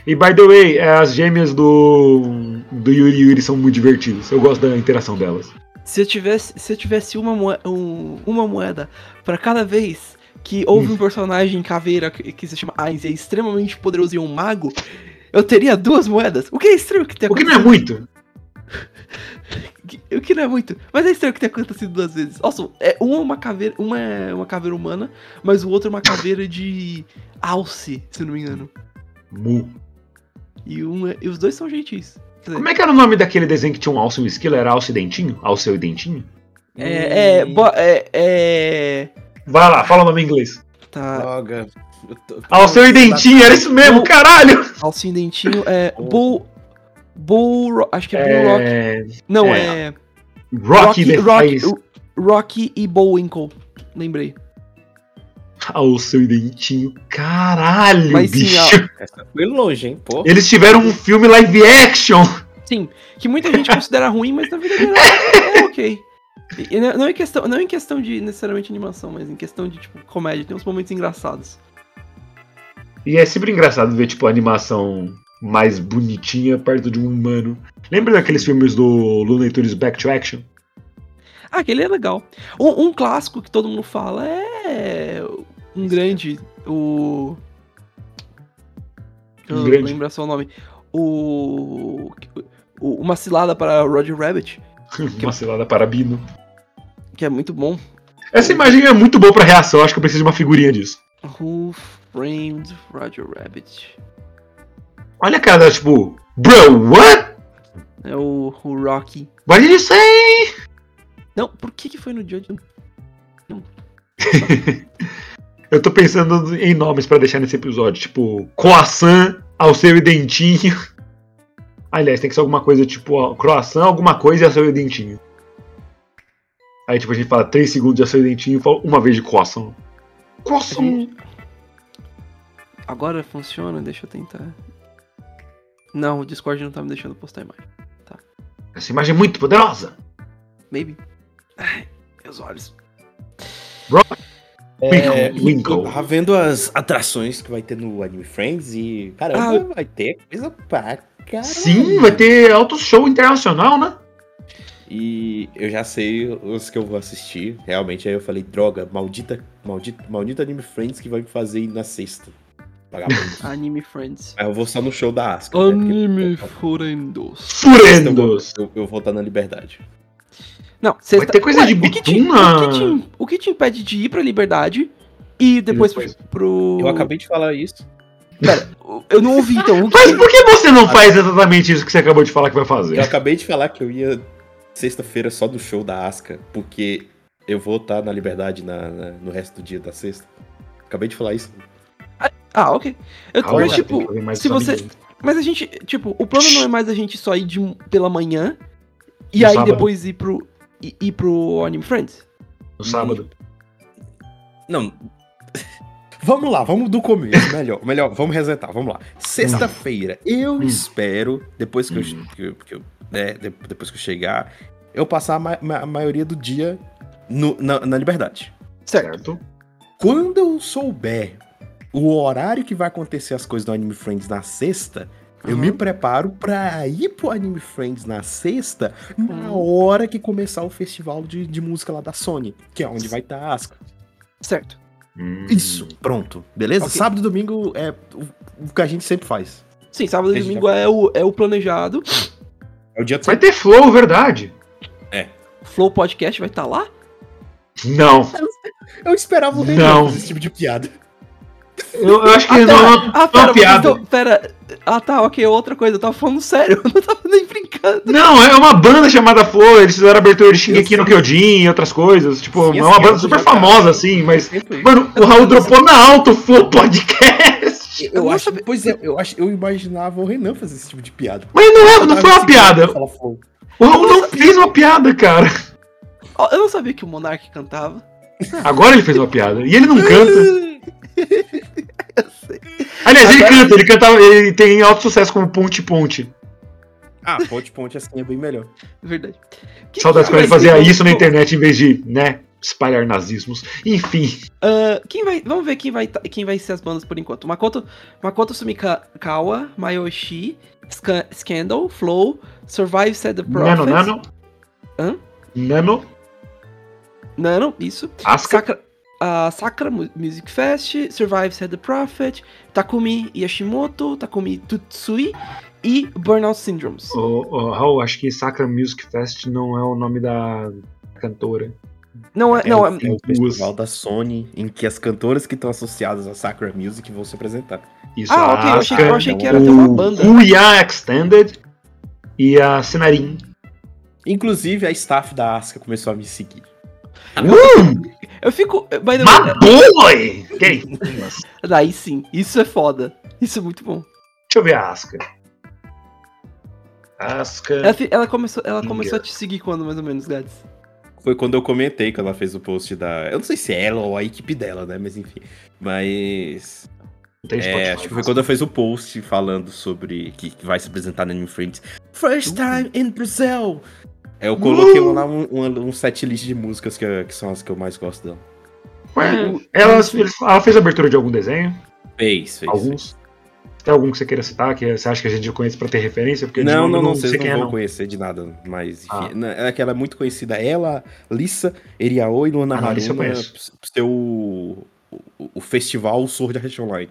S2: E by the way, é, as gêmeas do, do Yuri Yuri são muito divertidas. Eu gosto da interação delas.
S1: Se eu tivesse, se eu tivesse uma, moe- um- uma moeda pra cada vez que houve um personagem caveira que, que se chama Ainz e é extremamente poderoso e um mago, eu teria duas moedas. O que é estranho que tenha
S2: O que não é muito.
S1: O que não é muito. Mas é estranho que tenha acontecido duas vezes. Nossa, é uma é uma caveira, uma é uma caveira humana, mas o outro é uma caveira de alce, se não me engano.
S2: Mu.
S1: E, um é- e os dois são gentis.
S2: Como é que era o nome daquele desenho que tinha um alce e um esquilo? Era alce e dentinho? Alce e dentinho?
S1: É, é, bo- é, é.
S2: Vai lá, fala o nome em inglês.
S1: Tá.
S3: Droga. Eu tô- tô-
S2: Alce e dentinho, era isso mesmo, caralho!
S1: Alcinho dentinho é. Bull. Bull. Ro- Acho que é Bull Rock.
S2: É...
S1: Não,
S2: é.
S1: é.
S2: Rocky, the
S1: Rocky,
S2: Faz.
S1: Rocky e Bullwinkle. Lembrei.
S2: Alce e dentinho, caralho,
S1: Mas sim,
S2: bicho!
S3: Essa foi longe, hein? Pô.
S2: Eles tiveram um filme live action!
S1: Sim, que muita gente considera ruim, mas na vida real é ok. E não em questão, não em questão de necessariamente animação, mas em questão de tipo comédia, tem uns momentos engraçados.
S2: E é sempre engraçado ver, tipo, a animação mais bonitinha perto de um humano. Lembra daqueles filmes do Looney Tunes Back to Action?
S1: Ah, aquele é legal. Um, um clássico que todo mundo fala é um grande, o
S2: Um
S1: Eu
S2: grande?
S1: lembro só o nome. O, o uma cilada para Roger Rabbit,
S2: Uma cilada para Bino.
S1: que é muito bom.
S2: Essa imagem é muito boa pra reação, acho que eu preciso de uma figurinha disso.
S1: Who framed Roger Rabbit?
S2: Olha a cara tipo, Bro, what?
S1: É o, o Rocky.
S2: What did you say?
S1: Não, por que que foi no Judge?
S2: Eu tô pensando em nomes pra deixar nesse episódio, tipo, Croissant, Alceu e Dentinho. Aliás, tem que ser alguma coisa tipo, ó, Croissant, alguma coisa e Alceu e Dentinho. Aí, tipo, a gente fala 3 segundos de Alceu e Dentinho e fala uma vez de Croissant. Croissant.
S1: Agora funciona? Deixa eu tentar. Não, o Discord não tá me deixando postar imagem.
S2: Essa imagem é muito poderosa.
S1: Maybe. Ai, meus olhos.
S3: É,
S2: Winkle,
S3: tava vendo as atrações que vai ter no Anime Friends e, caramba,
S1: Ah.
S3: vai ter coisa pra caralho.
S2: Sim, vai ter alto show internacional, né?
S3: E eu já sei os que eu vou assistir. Realmente, aí eu falei, droga, maldita, maldita, maldito Anime Friends que vai me fazer ir na sexta. Vagabundo.
S1: Anime Friends.
S3: Aí eu vou só no show da Asuka. né, porque-
S1: Anime Furendos.
S3: Eu vou-
S2: Furendos.
S3: Eu, eu vou estar na liberdade.
S1: Não,
S2: Vai
S1: sexta...
S2: ter coisa de
S1: o que, te, o, que te, o que te impede de ir pra Liberdade e depois,
S2: depois?
S1: pro...
S3: Eu acabei de falar isso.
S1: Pera, eu não ouvi então. Que...
S2: Mas por que você não faz exatamente isso que você acabou de falar que vai fazer?
S3: Eu acabei de falar que eu ia sexta-feira só do show da Asuka, porque eu vou estar na liberdade na, na- no resto do dia da sexta. Acabei de falar isso.
S1: Ah, ok. Eu,
S2: Ah,
S1: mas, tipo, se você...
S2: medida.
S1: Mas a gente, tipo, o plano não é mais a gente só ir de, pela manhã e
S2: No
S1: aí
S2: sábado.
S1: depois ir pro, ir, ir pro Anime Friends?
S2: No sábado.
S3: Não. Vamos lá, vamos do começo. Melhor, melhor, vamos resetar, vamos lá. Sexta-feira, eu
S2: Hum.
S3: espero, depois que, eu,
S2: Hum.
S3: que eu- que eu- né, de- depois que eu chegar, eu passar a, ma- a maioria do dia no- na, na liberdade.
S1: Certo?
S3: Quando eu souber o horário que vai acontecer as coisas do Anime Friends na sexta, eu
S1: Uhum.
S3: me preparo pra ir pro Anime Friends na sexta, na
S1: Uhum.
S3: hora que começar o festival de, de música lá da Sony, que é onde vai estar a Asuka.
S1: Certo.
S2: Hum.
S3: Isso, pronto. Beleza?
S1: Ok.
S3: Sábado e domingo é o, o que a gente sempre faz.
S1: Sim, sábado e domingo é o, é o planejado.
S3: É o dia
S2: Vai ter flow, verdade?
S1: Flow Podcast vai estar lá?
S2: Não.
S3: Eu esperava o
S2: Não.
S3: Renan fazer esse tipo de piada.
S2: Eu, eu acho que
S1: Ah,
S2: é uma,
S1: ah,
S2: uma
S1: pera, vocês
S2: piada.
S1: tão- pera. Ah, tá, ok, outra coisa. Eu tava falando sério. Eu não tava nem brincando.
S2: Não, é uma banda chamada Flow, eles fizeram abertura de Shingeki no. Kyojin e outras coisas. Tipo,
S3: Sim,
S2: é uma banda super
S3: jogar.
S2: famosa, assim, mas. Mano, o Raul dropou na alta o Flow Podcast.
S3: Eu acho,
S1: sabia-
S3: pois é, eu, acho, eu imaginava o Renan fazer esse tipo de piada.
S2: Mas não, é, não foi uma piada. O Raul não fez uma piada, cara.
S1: Eu não sabia que o Monark cantava.
S2: Agora ele fez uma piada. E ele não canta. Aliás, ele
S1: Agora-
S2: canta, ele cantava, ele tem alto sucesso como Ponte Ponte.
S3: Ah, ponte, ponte assim é bem melhor.
S1: Verdade. Que
S2: Saudades quando ele fazia isso na internet em vez de, né, espalhar nazismos. Enfim.
S1: Ah, quem vai, vamos ver quem vai, ta- quem vai ser as bandas por enquanto. Makoto, Makoto Sumikawa, Mayoshi, Sca- Scandal, Flow, Survive Said the Prophet.
S2: Nano, Nano.
S1: Hã?
S2: Nano.
S1: Nano, isso.
S2: Asuka.
S1: Sakura, a Sakura Mu- Music Fest, Survive Said the Prophet, Takumi Yashimoto, Takumi Tutsui e Burnout Syndromes.
S2: Ô, ô, Raul, acho que Sakura Music Fest não é o nome da cantora.
S1: Não é,
S3: É,
S1: não,
S3: o,
S1: é,
S3: é o festival da Sony em que as cantoras que estão associadas a Sakura Music vão se apresentar.
S2: Isso,
S1: Ah, ok, eu achei, eu achei que era até uma
S2: o
S1: banda.
S2: Kuya Extended e a Senarin.
S3: Inclusive, a staff da Asuka começou a me seguir.
S2: Uh,
S1: Eu fico. By the
S2: my
S1: way, daí sim, isso é foda. Isso é muito bom.
S2: Deixa eu ver a Asuka. Asuka.
S1: Ela, ela começou, ela começou a te seguir quando, mais ou menos, Gads?
S3: Foi quando eu comentei que ela fez o post da. Eu não sei se é ela ou a equipe dela, né? Mas enfim. Mas. É, acho que foi quando ela fez o post falando sobre que vai se apresentar no Anime Friends. First time in Brazil! Aí eu coloquei
S2: Uh!
S3: lá um, um, um set list de músicas que, que são as que eu mais gosto dela.
S2: Ué, ela, ela fez abertura de algum desenho?
S3: Fez, fez.
S2: Alguns? Tem algum que você queira citar, que você acha que a gente já conhece pra ter referência? Porque
S3: Não, não,
S2: eu
S3: não, vocês
S2: sei
S3: não
S2: é,
S3: vão
S2: não.
S3: conhecer de nada, mas enfim.
S2: Ah.
S3: É que ela é muito conhecida. Ela, Lissa, Eriaô e Luana
S2: Ah, não,
S3: Haruna, seu o, o, festival Sword Art Online.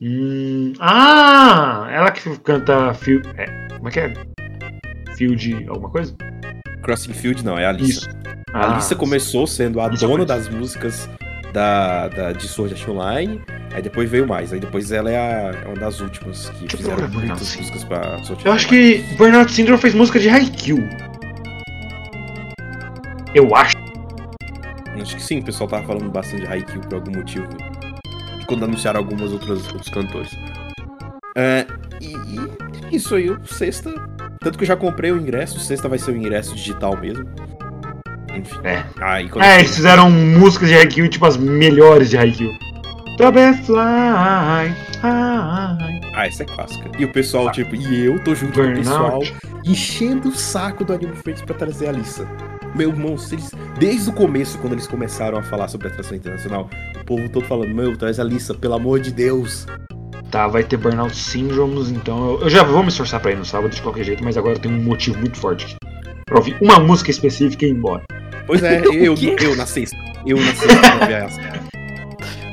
S2: Hum, ah! Ela que canta Field. É, como é que é? Field alguma coisa?
S3: Crossing Field não, é a Lissa.
S2: Isso.
S3: A
S2: Ah,
S3: Lissa começou sendo a dona das músicas da, da, de Sword Art Online, aí depois veio mais. Aí depois ela é, a- é uma das últimas que
S2: Deixa
S3: fizeram muitas músicas pra Sword Art
S2: Eu acho
S3: Online.
S2: que Burnout Syndrome fez música de Haikyuu. Eu acho.
S3: Acho que sim, o pessoal tava falando bastante de Haikyuu por algum motivo. Quando anunciaram algumas outras outros cantores. É, e, e isso aí, o sexta. Tanto que eu já comprei o ingresso, sexta vai ser o ingresso digital mesmo. Enfim.
S2: É.
S3: Aí, quando
S2: É, eles fizeram músicas de Haikyuu, tipo as melhores de Haikyuu. Butterfly, hi.
S3: Ah, essa é clássica. E o pessoal, tipo, e eu tô junto com o pessoal
S2: Burnout.
S3: enchendo o saco do Anime Friends pra trazer a lista. Meu irmão, eles, desde o começo, quando eles começaram a falar sobre a atração internacional, o povo todo falando, meu, traz a lista, pelo amor de Deus.
S2: Tá, vai ter Burnout Syndromes, então eu, eu já vou me esforçar pra ir no sábado de qualquer jeito, mas agora eu tenho um motivo muito forte pra ouvir uma música específica e ir embora.
S3: Pois é, eu, eu na sexta. Eu na sexta vou ver essa.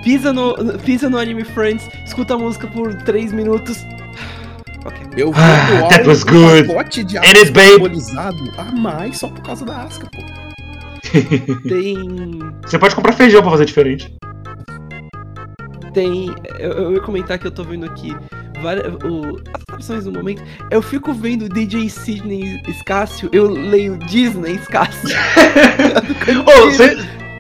S1: Pisa no, pisa no Anime Friends, escuta a música por 3 minutos. Ok.
S3: Eu
S2: Ah,
S3: vendo
S2: that was
S3: um
S2: good.
S3: pacote de
S2: babe.
S3: alcoolizado a mais só por causa da Asuka, pô.
S1: Tem.
S2: Você pode comprar feijão pra fazer diferente.
S1: Tem. Eu, eu ia comentar que eu tô vendo aqui várias, o, as opções do momento. Eu fico vendo DJ Sidney Escácio, eu leio Disney Escácio.
S2: Você-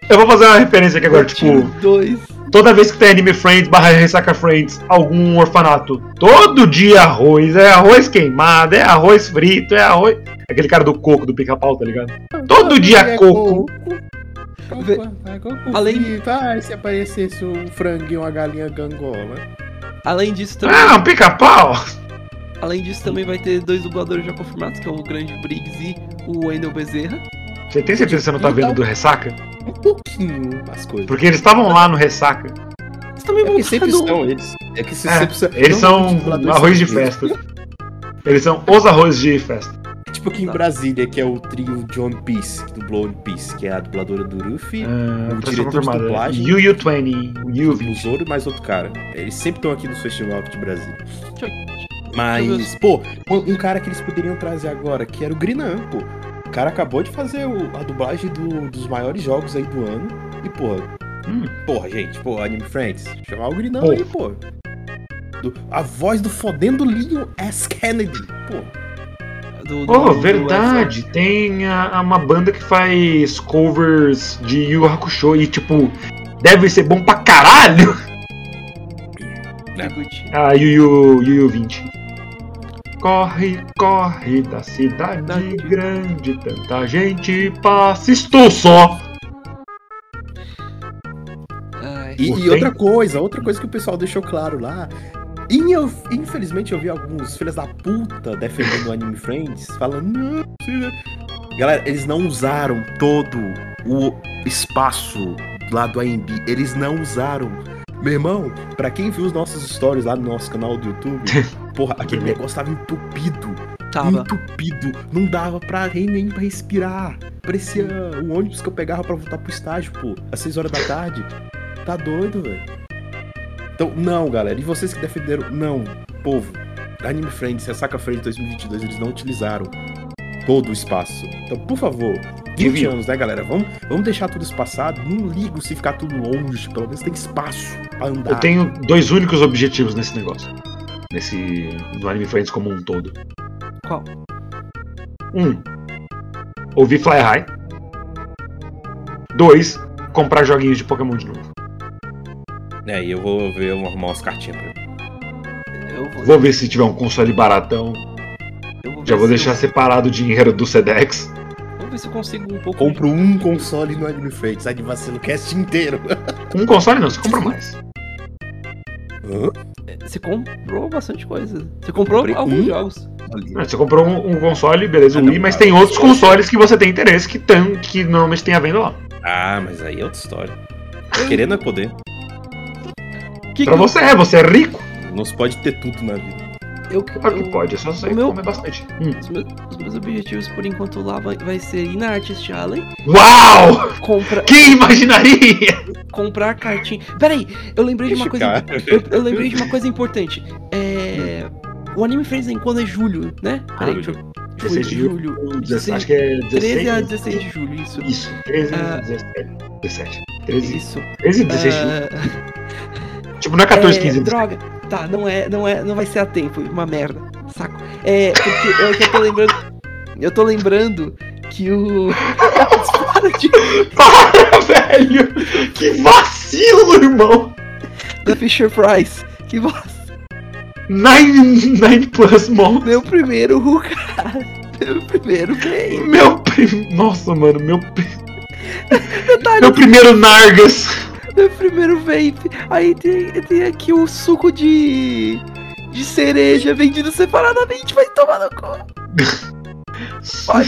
S2: Eu vou fazer uma referência aqui agora, tipo,
S1: dois.
S2: toda vez que tem Anime Friends barra Ressaca Friends, algum orfanato, todo dia arroz, é arroz queimado, é arroz frito, é arroz. Aquele cara do coco, do pica-pau, tá ligado? Todo dia
S3: É
S2: coco.
S1: Vê- Além-
S3: Além. Ah, se aparecesse um franguinho, uma galinha gangola.
S1: Além disso, também,
S2: Ah, um pica-pau!
S1: além disso, também vai ter dois dubladores já confirmados, que é o Grande Briggs e o Wendel Bezerra.
S2: Você tem certeza que você não tá vendo do Ressaca?
S3: Um pouquinho as coisas.
S2: Porque eles estavam lá no Ressaca.
S1: Eles também
S3: É
S1: vão
S3: que sempre
S1: no-
S3: são eles. É que se
S2: É,
S3: sempre são.
S2: Eles são
S3: Normalmente, dubladores
S2: arroz de
S3: são
S2: festa. Eles são os arroz de festa.
S3: Tipo aqui em
S1: Tá.
S3: Brasília, que é o trio de One Piece, que dublou One Piece, que é a dubladora do Luffy,
S2: Ah,
S3: o
S2: pessoa
S3: diretor de
S2: confirmada.
S3: dublagem.
S2: Yu Yu 20,
S3: o
S2: Yu 20.
S3: Zoro e mais outro cara. Eles sempre estão aqui no Festival de Brasília. Mas, pô, um cara que eles poderiam trazer agora, que era o Grinan, pô. O cara acabou de fazer o- a dublagem do- dos maiores jogos aí do ano. E, pô,
S2: Hum.
S3: porra, gente, pô, Anime Friends, chamar o Grinan
S2: Pô.
S3: aí, pô. Do- a voz do fodendo Leon S. Kennedy, pô.
S1: Do- do-
S2: Oh,
S1: do-
S2: verdade. Tem a- a- uma banda que faz covers de Yu Yu Hakusho e, tipo, deve ser bom pra caralho.
S1: do- do Gucci.
S2: A Yu Yu, Yu Yu 20. Corre, corre da cidade
S1: Cidade.
S2: grande, tanta gente passa. Estou só.
S3: E, e outra coisa, outra coisa que o pessoal deixou claro lá. E eu, infelizmente eu vi alguns filhos da puta defendendo o Anime Friends, falando, não, filha." Galera, eles não usaram todo o espaço lá do AMB. Eles não usaram. Meu irmão, pra quem viu os nossos stories lá no nosso canal do YouTube, porra, aquele negócio tava entupido.
S1: tava.
S3: Entupido. Não dava pra nem, nem pra respirar. Parecia o ônibus que eu pegava pra voltar pro estágio, pô, às 6 horas da tarde. Tá doido, velho. Então, não, galera. E vocês que defenderam, não, povo. Anime Friends, Ressaca Friends 2022, eles não utilizaram todo o espaço. Então, por favor, 20
S2: Review.
S3: anos, né, galera? Vamos, vamos deixar tudo espaçado. Não ligo se ficar tudo longe. Pelo menos tem espaço pra andar.
S2: Eu tenho dois únicos objetivos nesse negócio. Nesse. no Anime Friends como um todo.
S1: Qual?
S2: Um. Ouvir Fly High. Dois. Comprar joguinhos de Pokémon de novo.
S3: É, e eu vou ver, eu vou arrumar umas cartinhas pra mim.
S1: Eu vou,
S2: Vou ver se tiver um console baratão.
S1: eu vou
S2: Já vou deixar
S1: eu-
S2: separado o dinheiro do Sedex.
S1: Vamos ver se eu consigo um pouco.
S3: Compro um console no Anime Friends, sai de vacilo cast inteiro.
S2: Um console não, você compra mais.
S3: Hã?
S1: de- Você comprou bastante coisa. Você comprou alguns
S3: um.
S1: jogos.
S2: Não, Você comprou um, um console, beleza,
S3: Ah,
S2: o Wii, mas tem outros
S3: console-
S2: consoles que você tem interesse que, tão, que normalmente tem a venda lá.
S3: Ah, mas aí é outra história. Querendo é poder.
S1: Que
S2: Pra
S1: que
S2: você é, você é rico.
S3: Não se pode ter tudo na vida.
S1: Eu,
S2: Claro que
S1: eu-
S2: pode, é só você
S1: meu-
S2: comer bastante. Hum.
S1: Os meus, os meus objetivos por enquanto lá vai, vai ser ir na Artist Alley,
S2: Uau!
S1: compra,
S2: Quem imaginaria?
S1: comprar cartinha. Peraí, eu lembrei de uma coisa. Eu, eu lembrei de uma coisa importante. É. O Anime Friends em quando é julho, né? Peraí, deixa eu.
S2: 16 de julho.
S1: julho.
S2: 16, acho que é 16.
S1: 13 a
S2: né?
S1: 16 de julho, isso.
S2: Isso, 13
S1: Ah.
S2: 17. 17. 13,
S1: Isso.
S2: 13 16 de julho.
S1: Ah,
S2: Tipo, não é 14,
S1: é,
S2: 15.
S1: Droga. Tá, não é, não é, não vai ser a tempo, uma merda. Saco. É, porque eu, que eu tô lembrando. Eu tô lembrando que o. Para de.
S2: Para, velho! Que vacilo, irmão!
S1: Da Fisher Price. Que bosta.
S2: Nine, nine plus mão.
S1: Meu primeiro Hulk. Meu primeiro game.
S2: Meu prim... Nossa, mano, meu, meu primeiro Nargas.
S1: Meu primeiro vape. Aí tem, tem aqui o suco de. de cereja vendido separadamente, vai tomar no cu. Vai.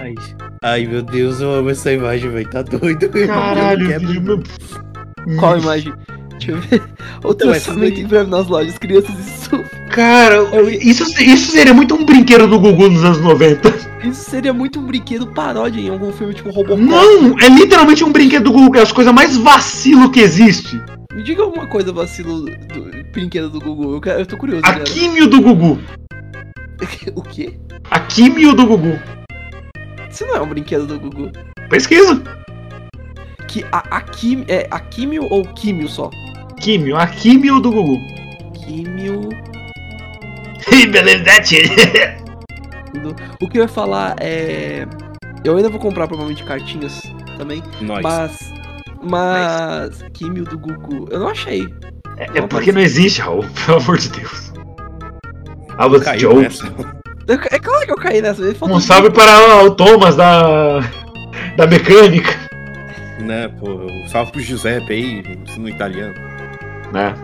S3: Ai, ai, meu Deus, eu amo essa imagem, velho. Tá doido.
S2: Caralho,
S3: Quebra-
S2: filho, meu-
S1: Qual imagem? Deixa eu ver. Outro
S3: Não, essa
S1: lançamento
S3: daí-
S1: em breve nas lojas, crianças e su-
S2: Cara, isso, isso seria muito um brinquedo do Gugu nos anos 90.
S1: Isso seria muito um brinquedo paródia em algum filme tipo Robocop.
S2: Não, é literalmente um brinquedo do Gugu, que é as coisas mais vacilo que existe.
S1: Me diga alguma coisa, vacilo do brinquedo do Google. Eu, quero- eu tô curioso,
S2: A
S1: cara.
S2: químio do Gugu.
S1: O quê?
S2: A químio do Gugu.
S1: Isso não é um brinquedo do Gugu.
S2: Pesquisa.
S1: Que a, a Kim, é a Químio ou Químio só?
S2: Químio, a químio do Gugu.
S1: Químio. Do- O que eu ia falar é. Eu ainda vou comprar provavelmente cartinhas também.
S3: Nós.
S1: Mas. Mas. Químio do Gugu. Eu não achei.
S2: É porque não existe, Raul, pelo amor de Deus. I was.
S1: Eu- é claro que eu caí nessa
S2: Um salve para o Thomas da. da mecânica.
S3: Né, pô, um salve pro Giuseppe aí, ensino italiano.
S2: Né?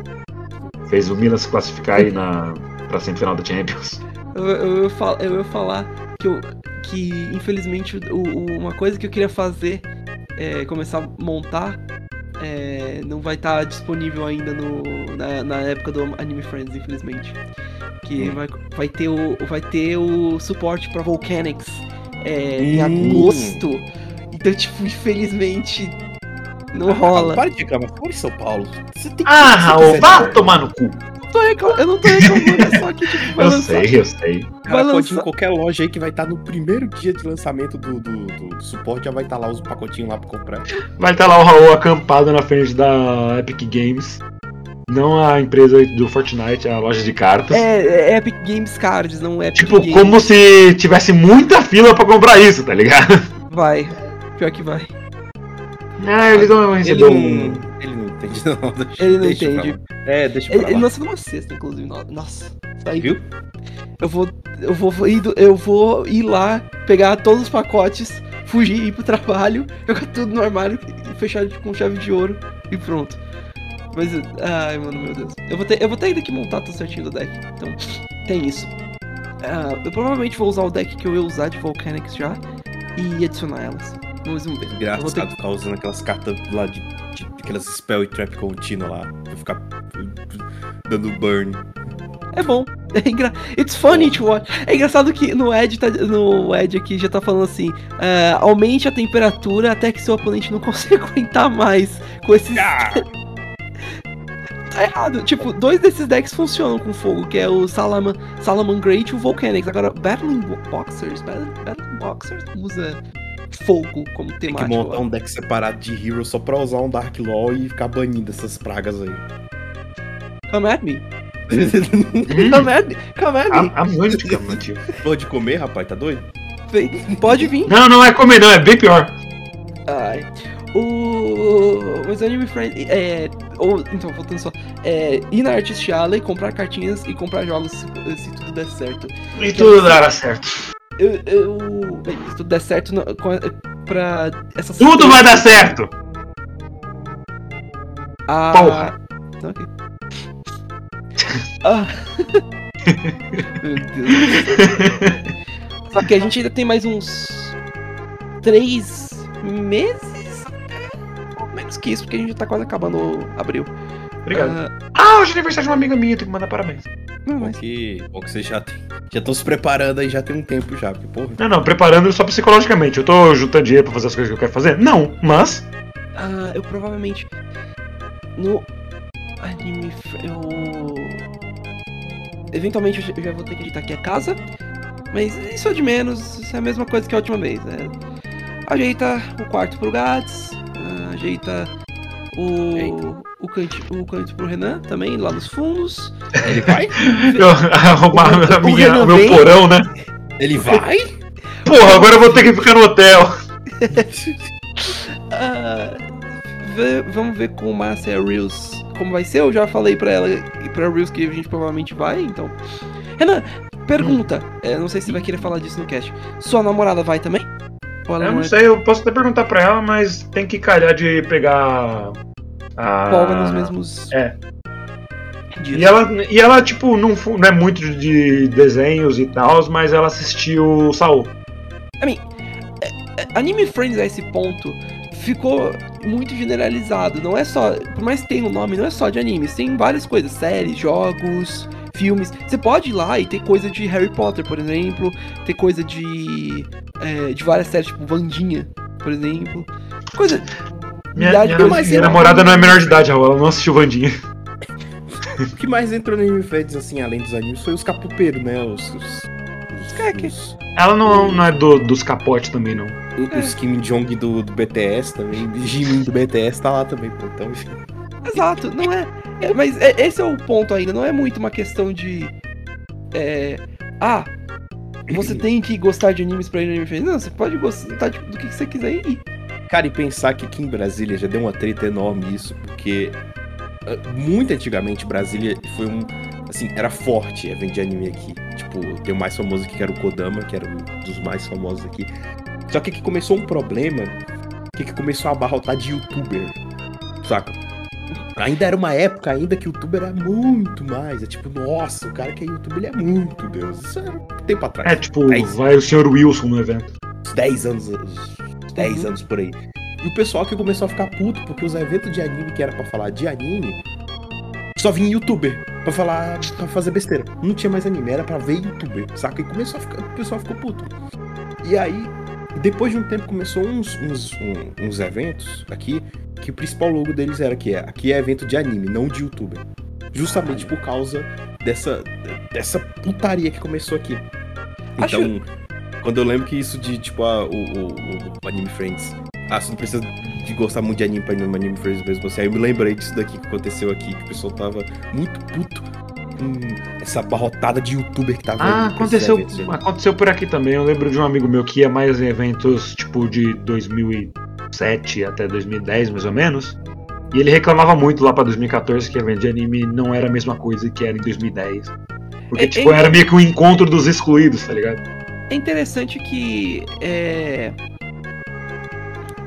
S2: Fez o Milan se classificar aí na. Pra semifinal da Champions.
S1: Eu, eu, eu, fal- eu ia falar que, eu, que infelizmente, o, o- uma coisa que eu queria fazer é começar a montar é, não vai estar disponível ainda no, na, na época do Anime Friends, infelizmente. Que
S3: Hum.
S1: vai, vai, ter o, vai ter o suporte pra Volcanics é, em
S3: Hum.
S1: agosto. Então, tipo, infelizmente não
S3: Ah,
S1: rola.
S3: Para de reclamar, em São Paulo. Você tem que
S2: Ah, Raul, vá tomar no cu.
S1: Tô recla- Eu não tô reclamando, é só que tipo, vai
S2: Eu
S1: lançar.
S2: sei, eu sei.
S1: Vai
S3: cara ir em
S1: lançar-
S3: qualquer loja aí que vai estar no primeiro dia de lançamento do, do, do- do suporte, já vai estar lá os pacotinhos lá pra comprar.
S2: Vai estar lá o Raul acampado na frente da Epic Games. Não a empresa do Fortnite, a loja de cartas.
S1: É, é Epic Games Cards, não é Epic
S2: tipo,
S1: Games.
S2: como se tivesse muita fila pra comprar isso, tá ligado?
S1: Vai. Pior que vai.
S2: Ah, eles vão
S3: Ele
S2: receber
S3: não,
S2: um.
S3: ele não entende, não. Deixa,
S1: Ele não
S3: deixa
S1: entende.
S3: É, deixa
S1: Ele,
S3: pra
S1: ele
S3: lá.
S1: lançou numa sexta, inclusive. no- Nossa. Tá aí.
S3: Viu?
S1: Eu vou. Eu vou ir, eu vou ir lá, pegar todos os pacotes, fugir, ir pro trabalho, jogar tudo no armário e fechar com chave de ouro e pronto. Mas. Ai, mano, meu Deus. Eu vou ter, eu vou ter ainda que montar tudo certinho do deck. Então, tem isso. Ah, eu provavelmente vou usar o deck que eu ia usar de Volcanics já e adicionar elas. Vamos ver. Vou ter
S3: ficar usando aquelas cartas lá de, de aquelas spell e trap contínua lá. Pra ficar dando burn.
S1: É bom. É engra... It's funny to watch. É engraçado que no Ed, tá... no Ed aqui já tá falando assim: ah, aumente a temperatura até que seu oponente não consiga aguentar mais com esses.
S3: Ah,
S1: Tá errado. Tipo, dois desses decks funcionam com fogo, que é o Salaman, Salaman Great e o Volcanics. Agora, Battling Boxers, Battling Boxers usa fogo como
S3: tem que
S1: temática.
S3: montar um deck separado de Hero só pra usar um Dark Law e ficar banindo essas pragas aí.
S1: Come at me. Come at me. Come at me.
S2: Há, há muito de cama, tio.
S3: Pode comer, rapaz, tá doido?
S1: Vem. Pode vir.
S2: Não, não é comer, não, é bem pior.
S1: Ai. O. Mas o Anime Friend. É. Ou, então, voltando só. É. Ir na Artist Alley, comprar cartinhas e comprar jogos se, se tudo der certo.
S2: E tudo dará certo.
S1: Eu. eu se tudo der certo não, com pra essas.
S2: Tudo vai dar certo!
S1: Ah,
S2: Porra.
S1: Ok. Ah. Meu Deus. Só que a gente ainda tem mais uns. Três meses? Ou menos que isso, porque a gente já tá quase acabando o abril.
S2: Obrigado.
S1: Ah,
S2: Ah, hoje é aniversário de uma amiga minha, tenho que mandar parabéns.
S1: Não,
S3: Bom
S1: mas
S3: que, bom que vocês já tem, já estão se preparando aí, já tem um tempo já, porque, porra.
S2: Não, não, preparando só psicologicamente. Eu tô juntando dinheiro pra fazer as coisas que eu quero fazer? Não, mas.
S1: Ah, eu provavelmente. No anime. Eu. Eventualmente eu já- eu já vou ter que editar aqui a casa. Mas isso é de menos, isso é a mesma coisa que a última vez. né? Ajeita o quarto pro Gats. ah, ajeita o.
S3: Eita.
S1: O canto, o canto pro Renan também, lá nos fundos.
S3: Ele vai?
S2: Eu arrumar
S1: o
S2: minha, o meu
S1: vem?
S2: porão, né?
S3: Ele vai?
S2: Porra, agora eu vou ter que ficar no hotel.
S1: Ah, vê- vamos ver com Márcia Reels como vai ser. Eu já falei pra ela e pra Reels que a gente provavelmente vai, então. Renan, pergunta. É, não sei se você vai querer falar disso no cast. Sua namorada vai também?
S2: Eu
S1: não é
S2: sei, eu posso até perguntar pra ela, mas tem que calhar de pegar a.
S1: folga nos mesmos.
S2: É. E ela, e ela tipo, não, não é muito de desenhos e tal, mas ela assistiu Saul.
S1: Anime Friends a esse ponto ficou muito generalizado. Não é só. Por mais que tenha um nome, não é só de animes. Tem várias coisas: séries, jogos, filmes. Você pode ir lá e ter coisa de Harry Potter, por exemplo. Ter coisa de. é, de várias séries, tipo Vandinha, por exemplo. Coisa.
S2: Minha, minha- minha namorada não é menor de idade, Raul, ela não assistiu Vandinha.
S3: O que mais entrou no Anime Friends, assim, além dos animes, foi os capupeiros, né? Os. Os, os,
S1: É que-
S3: os,
S2: Ela não, não é do- dos capotes também, não.
S3: o- os Kim Jong do, do BTS também. Jimin do BTS tá lá também, pô. Então, enfim.
S1: Exato, não é, é, Mas é- esse é o ponto ainda, não é muito uma questão de. É, ah, você tem que gostar de animes pra ir no anime. Não, você pode gostar de- do que você quiser ir.
S3: Cara, e pensar que aqui em Brasília já deu uma treta enorme isso, porque ah, muito antigamente Brasília foi um. Assim, era forte evento de anime aqui. Tipo, tem o mais famoso aqui que era o Kodama, que era um dos mais famosos aqui. Só que aqui começou um problema que, que começou a abarrotar de youtuber. Saca? Ainda era uma época ainda que o youtuber era muito mais. É tipo, nossa, o cara que é youtuber ele é muito Deus. Isso era um tempo atrás.
S2: É tipo,
S3: É isso.
S2: vai o senhor Wilson no evento.
S3: uns 10 anos, uns 10
S1: Uhum.
S3: anos por aí. E o pessoal que começou a ficar puto, porque os eventos de anime que era pra falar de anime, só vinha youtuber pra falar, pra fazer besteira. Não tinha mais anime, era pra ver youtuber, saca? E começou a ficar, o pessoal ficou puto. E aí, depois de um tempo, começou uns, uns, um- uns eventos aqui, que o principal logo deles era que é, aqui é evento de anime, não de youtuber. Justamente por causa dessa, dessa putaria que começou aqui.
S1: Acho-
S3: Então, quando eu lembro que isso de, tipo, ah, o, o, o- o Anime Friends. Ah, você não precisa de gostar muito de anime pra ir no Anime Friends mesmo. Assim, aí eu me lembrei disso daqui que aconteceu aqui, que o pessoal tava muito puto essa barrotada de youtuber que tava
S2: Ah,
S3: pra esses
S2: aconteceu,
S3: eventos
S2: aconteceu por aqui também. Eu lembro de um amigo meu que ia mais em eventos tipo de 2007 até 2010, mais ou menos. E ele reclamava muito lá pra 2014 que evento de anime não era a mesma coisa que era em 2010. Porque,
S1: É-
S2: tipo,
S1: é-
S2: era meio que um encontro dos excluídos, tá ligado?
S1: É interessante que. É...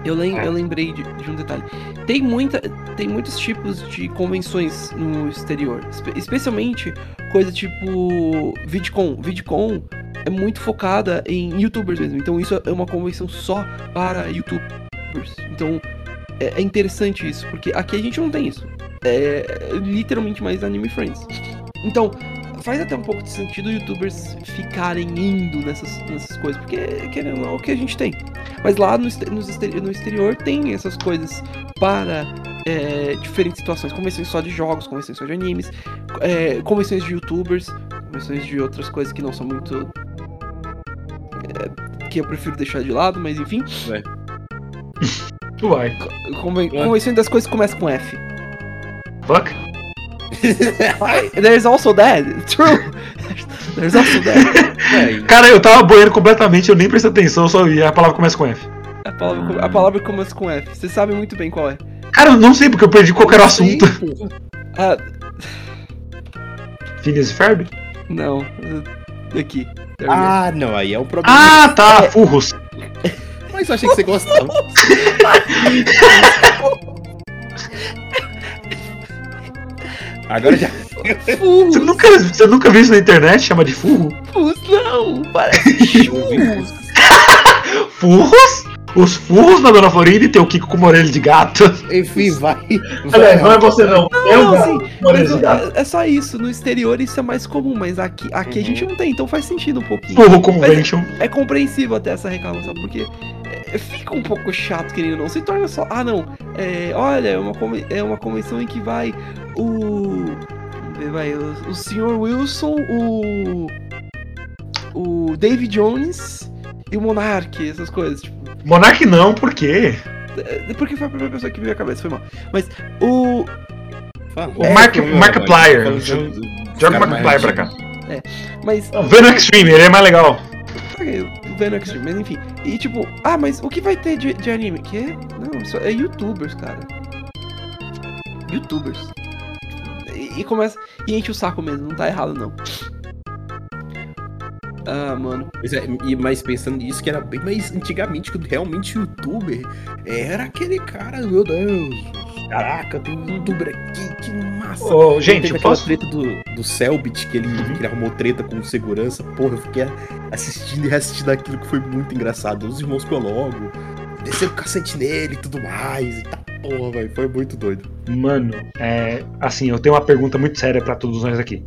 S1: Eu, lem-
S2: É.
S1: eu lembrei de, de um detalhe. Tem, muita, tem muitos tipos de convenções no exterior. espe- especialmente coisa tipo VidCon. VidCon é muito focada em youtubers mesmo. Então isso é uma convenção só para youtubers. Então é, é interessante isso, porque aqui a gente não tem isso. É literalmente mais anime friends. Então, faz até um pouco de sentido youtubers ficarem indo nessas, nessas coisas, porque querendo ou não, é o que a gente tem. Mas lá no, exteri- no exterior tem essas coisas para é, diferentes situações. Convenções só de jogos, convenções só de animes, é, convenções de youtubers, convenções de outras coisas que não são muito. é, que eu prefiro deixar de lado, mas enfim.
S2: Tu vai.
S1: Conven- convenções das coisas que começam com F.
S2: Fuck.
S1: There's also that. True. There's also that.
S3: É,
S2: Cara, eu tava boiando completamente, eu nem prestei atenção, eu só vi. A palavra começa com F.
S1: A palavra, a palavra começa com F. Você sabe muito bem qual é.
S2: Cara, eu não sei porque eu perdi qual que era o assunto.
S1: Ah,
S2: Phineas e Ferb?
S1: não. Aqui.
S3: Ah, não, aí é um problema.
S2: Ah, tá, Furros.
S3: Mas eu achei que você gostava. Agora já.
S1: Furros,
S2: Você nunca, você nunca viu isso na internet? Chama de furro?
S1: furros, não. Parece
S3: Eu
S1: churros.
S2: Furros? Os furros na Dona Florinda e tem o Kiko com uma orelha de gato.
S3: Enfim, vai.
S2: Aliás, não é você não. É o
S1: Não,
S2: gato
S1: sim.
S2: com uma orelha
S1: Mas
S2: de gato.
S1: é, é só isso. No exterior isso é mais comum, mas aqui, aqui a
S3: Uhum.
S1: gente não tem, então faz sentido um pouquinho.
S2: Furro Convention.
S1: É compreensível até essa reclamação, porque é, fica um pouco chato, querendo ou não. Se torna só. Ah, não. É, olha, é uma, é uma convenção em que vai o. Vai, o, o Sr. Wilson, o. O David Jones e o Monark, essas coisas. Tipo,
S2: Monark não, por quê?
S1: é, porque foi a primeira pessoa que veio à cabeça, foi mal. Mas o.
S2: O Mark-
S3: foi meu,
S2: Markiplier. Joga o Markiplier pra cá.
S3: antigos.
S1: Mas.
S2: O Venom Extreme, ele é mais legal.
S1: Ok, o Venom Extreme, mas enfim. E tipo, ah, mas o que vai ter de, de anime? Que é? Não, só é youtubers, cara. Youtubers. E, e começa. E enche o saco mesmo, não tá errado não. Ah, mano.
S3: Pois é, e, mas pensando nisso, que era bem mais antigamente, que realmente youtuber era aquele cara, meu Deus, caraca, tem um youtuber aqui, que massa.
S2: Ô, gente,
S3: aquela
S2: posso...
S3: treta do, do Selbit, que ele, que ele arrumou treta com segurança. Porra, eu fiquei assistindo e reassistindo aquilo que foi muito engraçado. Os irmãos logo desceram o cacete nele e tudo mais. E tá, porra, velho, foi muito doido.
S2: Mano, é, assim, eu tenho uma pergunta muito séria pra todos nós aqui.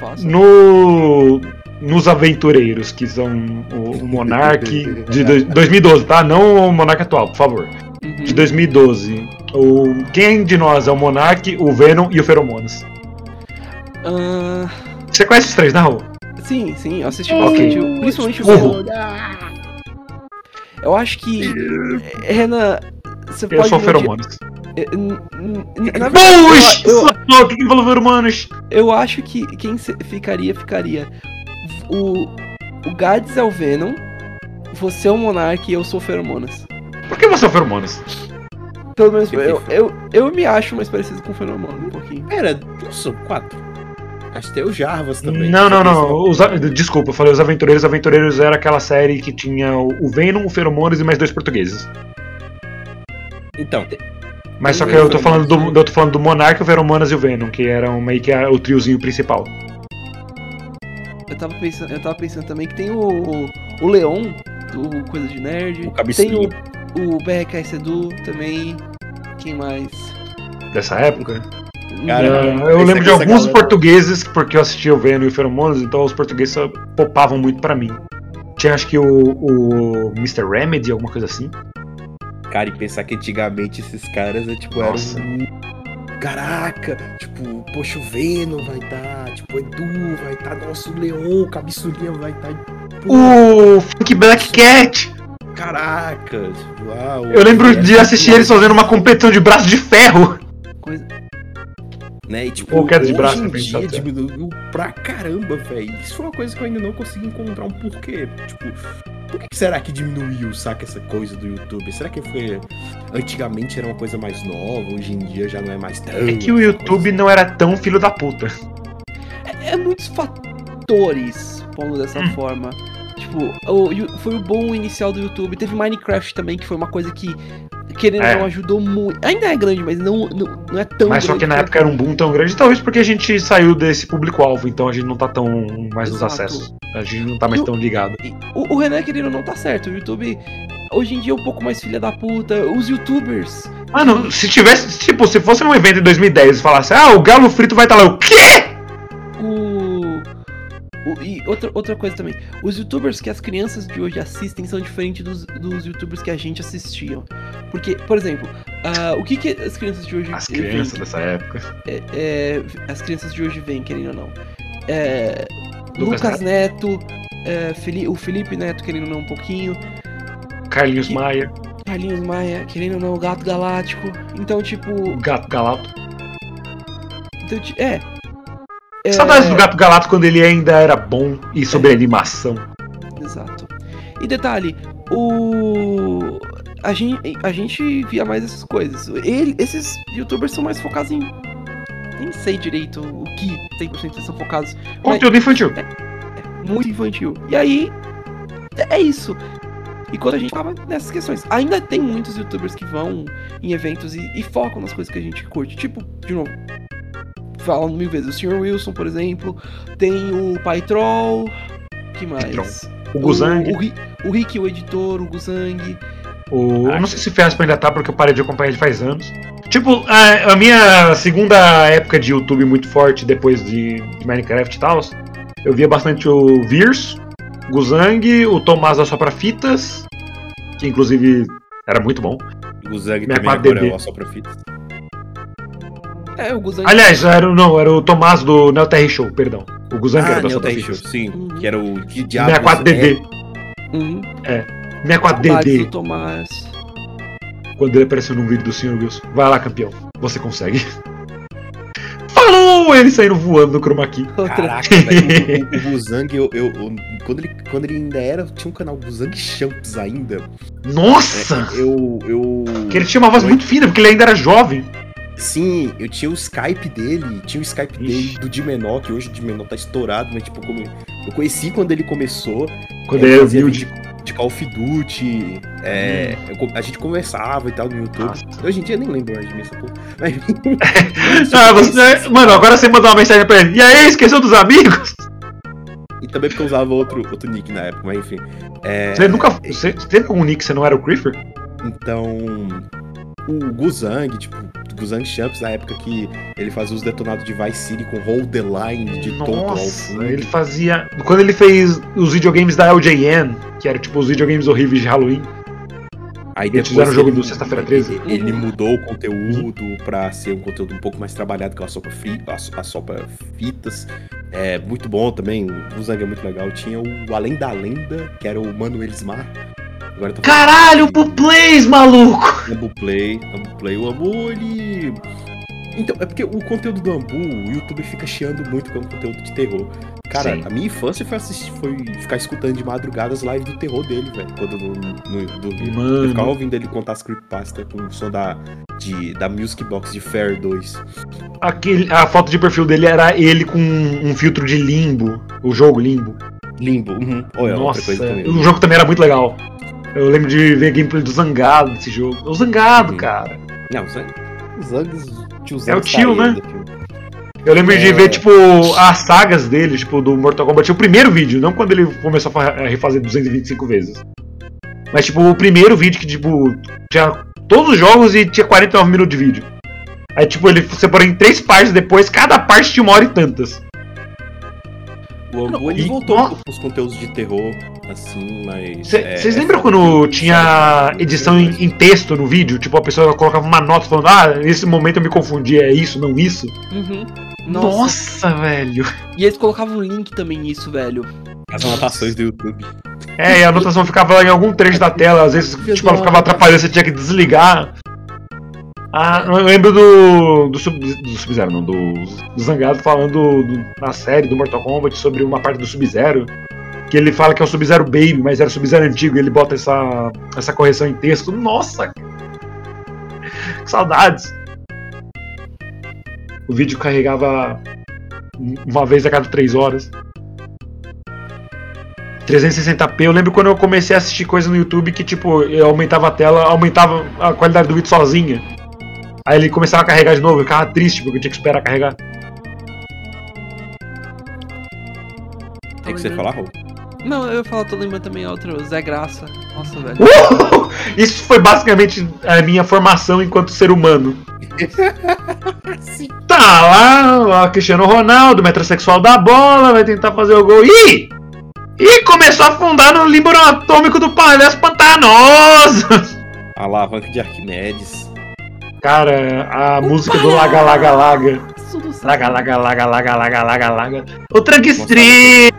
S1: Faça.
S2: No, nos aventureiros, que são o, o Monark de dois- 2012, tá? Não o Monark atual, por favor.
S1: Uhum.
S2: De 2012. O, quem de nós é o Monark, o Venom e o Feromonas?
S1: Ah,
S2: Você conhece os três, né, Raul?
S1: sim, sim, eu assisti bastante. o- Principalmente o. Venom. Eu acho que. eh, Renan, você
S2: Eu
S1: pode.
S2: sou
S1: não
S2: Feromonas.
S1: Na eu, eu,
S2: Quem falou Feromonas?
S1: eu acho que quem ficaria, ficaria. O. O Gads é o Venom. Você é o Monark e eu sou o Feromonas.
S2: Por que você é o Feromonas?
S1: Pelo menos eu,
S3: que
S1: eu, eu me acho mais parecido com o Feromonas um pouquinho.
S3: Pera, não são quatro. Acho que tem o Jarvas também.
S2: Não, não, não. Os desculpa, eu falei os Aventureiros. Os Aventureiros era aquela série que tinha o Venom, o Feromonas e mais dois portugueses.
S3: Então,
S2: Mas só que
S1: Tem
S2: eu tô falando do, eu tô falando do Monarca, o Feromonas e o Venom, que eram meio que o triozinho principal.
S1: Eu tava pensando, eu tava pensando também que tem o, o, o Leon, do Coisa de Nerd.
S3: O
S1: tem
S3: cabeçudo.
S1: o, o BRK Sedu também. Quem mais?
S2: Dessa época.
S3: Cara, esse
S2: eu lembro de alguns
S3: galera-
S2: portugueses, porque eu assistia o Venom e o Feromonas, então os portugueses só popavam muito pra mim. Tinha acho que o, o Mr. Remedy, alguma coisa assim.
S3: cara, e pensar que antigamente esses caras, é, tipo,
S2: Nossa.
S3: eram. Caraca, tipo, poxa, o Venom vai estar, tipo, o Edu vai estar, nossa, o Leon, o Cabeçulinha vai estar.
S2: O Funk Black Cat!
S3: Caraca, tipo, ah, o-
S2: Eu lembro
S3: é,
S2: de assistir eles fazendo uma competição de braço de ferro.
S1: Coisa...
S3: né? E, tipo,
S2: Ou queda de
S3: hoje
S2: braço,
S3: em
S2: né,
S3: dia diminuiu pra caramba, velho. Isso foi uma coisa que eu ainda não consegui encontrar um porquê. Tipo, por que, que será que diminuiu, saca, essa coisa do YouTube? Será que foi. Antigamente era uma coisa mais nova, hoje em dia já não é mais tão.
S2: É que o YouTube não era tão filho da puta.
S1: É muitos fatores, pondo dessa
S2: Hum.
S1: forma. Tipo, o, foi o bom inicial do YouTube. Teve Minecraft também, que foi uma coisa que, querendo ou
S2: É.
S1: não, ajudou muito. Ainda é grande, mas não, não, não é tão
S2: Mas só
S1: grande
S2: que na época era um boom tão grande, talvez porque a gente saiu desse público-alvo, então a gente não tá tão mais nos
S1: Exato.
S2: acessos. A gente não tá mais
S1: o-
S2: tão ligado.
S1: O, o Renan, querendo ou não, tá certo. O YouTube, hoje em dia, é um pouco mais filha da puta. Os youtubers.
S2: Mano, se tivesse, tipo, se fosse um evento em 2010 e falasse, ah, o Galo Frito vai estar lá, o quê?
S1: O. e outra, outra coisa também, os youtubers que as crianças de hoje assistem são diferentes dos, dos youtubers que a gente assistia. Porque, por exemplo, ah, o que, que as crianças de hoje
S2: As crianças dessa época.
S1: É, é, as crianças de hoje veem, querendo ou não. É,
S2: Lucas
S1: Lucas, Neto, é, Fili- o Felipe Neto, querendo ou não, um pouquinho.
S2: Carlinhos
S1: Que-
S2: Maia,
S1: Carlinhos Maia, querendo ou não, o Gato Galáctico. Então, tipo.
S2: Gato Galato.
S1: Então, é. É
S2: Saudades do Gato Galato quando ele ainda era bom e sobre animação.
S1: Exato. E detalhe, o. A gente, a gente via mais essas coisas. Ele, esses youtubers são mais focados em. Nem sei direito o que 100% eles são focados. Mas
S2: Conteúdo infantil.
S1: muito infantil. E aí. É isso. E quando a gente tava nessas questões. Ainda tem muitos youtubers que vão em eventos e, e focam nas coisas que a gente curte. Tipo, de novo. Falando mil vezes. O Sr. Wilson, por exemplo. Tem o Pai Troll. que mais?
S2: O Guzang.
S1: O, Ri- o Rick, o editor, o Guzang.
S2: O... Eu não sei se o Fiaspo ainda tá, porque eu parei de acompanhar ele faz anos. Tipo, a, a minha segunda época de YouTube muito forte depois de, de Minecraft e tal, eu via bastante o Virs, o Guzang, o Tomás da Sopra Fitas, que inclusive era muito bom.
S3: O Zang
S2: Minha
S3: também
S2: 4DB.
S3: agora é o Sopra Fita.
S1: É, o Guzang.
S2: Aliás, era, não, era o Tomás do Neo Terry Show, perdão. O Guzang era
S3: Ah,
S2: da
S3: Neo Terry Show, sim.
S1: Uhum.
S3: Que era o. Que diabos
S2: 64DD.
S1: Uhum.
S2: 64DD.
S1: Saudades do Tomás.
S2: quando ele apareceu num vídeo do Sr. Wilson. Vai lá, campeão. Você consegue. Falou! Ele saindo voando no chroma key.
S3: É? Caraca, velho. O, o, Guzang, eu, eu, eu- quando, ele, quando ele ainda era. Tinha um canal Guzang Champs ainda.
S2: Nossa!
S3: É, eu. eu
S2: Que ele tinha uma voz muito fina, porque ele ainda era jovem.
S3: Sim, eu tinha o Skype dele, tinha o Skype
S2: Ixi.
S3: dele do Dimenor, que hoje o Dimenor tá estourado, mas tipo, como eu conheci quando ele começou.
S2: Quando
S3: ele
S2: ele era
S3: fazia
S2: humilde.
S3: vídeo de Call of Duty. é, eu co- a gente conversava e tal no YouTube.
S2: Nossa.
S3: Hoje em dia nem lembro mais de mim essa porra. Mas,
S2: Ah, você, mano, agora você mandou uma mensagem pra ele. E aí, esqueceu dos amigos?
S3: E também porque eu usava outro, outro nick na época, mas enfim. É,
S2: Você nunca. Você você teve algum nick que você não era o Creeper?
S3: Então. O Guzang, tipo, Guzang Champs, na época que ele fazia os detonados de Vice City com Hold the Line de tonto ao
S2: Nossa,
S3: fundo.
S2: ele fazia. Quando ele fez os videogames da LJN, que era tipo os videogames horríveis de Halloween.
S3: Aí depois
S2: fizeram o jogo
S3: ele-
S2: do Sexta-feira 13?
S3: Ele, mudou o conteúdo pra ser um conteúdo um pouco mais trabalhado com a sopa, fi, a, so- a sopa fitas. É muito bom também, o Zang é muito legal. Tinha o Além da Lenda, que era o Mano Elismar. Agora tá
S2: Caralho, pro Plays, maluco!
S3: Ambu Play, Ambu Play. O Ambu, ele. Então, é porque o conteúdo do Ambu, o YouTube fica chiando muito com o conteúdo de terror. Cara,
S2: Sim.
S3: a minha infância foi assistir, foi ficar escutando de madrugada as lives do terror dele, velho. Quando eu não, dormia.
S2: Mano.
S3: Eu ficava ouvindo ele contar as creepypasta com o som da, de, da Music Box de Fair 2.
S2: Aquele, a foto de perfil dele era ele com um filtro de limbo, o jogo limbo.
S3: Limbo. Uhum. Ou é outra
S2: Nossa,
S3: coisa também.
S2: o jogo também era muito legal. Eu lembro de ver gameplay do Zangado desse jogo. O Zangado,
S3: Uhum.
S2: cara.
S3: Não, o Zang. O Zang. tio
S2: É o
S3: Zang
S2: tio, né? Eu lembro de
S3: É.
S2: ver, tipo, as sagas dele, tipo, do Mortal Kombat. O primeiro vídeo, não quando ele começou a refazer 225 vezes. Mas, tipo, o primeiro vídeo que, tipo, tinha todos os jogos e tinha 49 minutos de vídeo. Aí, tipo, ele separou em três partes depois, cada parte tinha uma hora e tantas.
S3: O Ambu, ele
S2: E-
S3: voltou
S2: nossa.
S3: pros conteúdos de terror, assim, mas.
S2: Vocês
S3: é- é
S2: lembram
S3: foda
S2: quando tinha edição em, em texto no vídeo? Tipo, a pessoa colocava uma nota falando, ah, nesse momento eu me confundi, é isso, não isso?
S1: Uhum.
S2: Nossa, velho.
S1: E eles colocavam um link também nisso, velho.
S3: As anotações do YouTube.
S2: É, e a anotação ficava em algum trecho da tela, às vezes, tipo, ela ficava atrapalhando, você tinha que desligar. Ah, eu lembro do. do, Sub- do Sub-Zero, não, do, do Zangado falando do- na série do Mortal Kombat sobre uma parte do Sub-Zero. Que ele fala que é o Sub-Zero Baby, mas era o Sub-Zero antigo, e ele bota essa, essa correção em texto. Nossa! Que saudades! O vídeo carregava uma vez a cada três horas. 360p, eu lembro quando eu comecei a assistir coisa no YouTube que, tipo, eu aumentava a tela, aumentava a qualidade do vídeo sozinha. Aí ele começava a carregar de novo, eu ficava triste porque eu tinha que esperar carregar.
S3: Tem que você falar, Raul?
S1: Não, eu ia falar, tô lembrando também outro, Zé Graça. Nossa, velho.
S2: Uh! Isso foi basicamente a minha formação enquanto ser humano. Tá lá, ó, Cristiano Ronaldo, metrosexual da bola, vai tentar fazer o gol. Ih! Ih, começou a afundar no límbano atômico do palhaço pantanoso!
S3: Alavanca de Arquimedes.
S2: Cara, a música do Laga Laga Laga. Laga Laga Laga Laga Laga Laga Laga. O Trunk Street!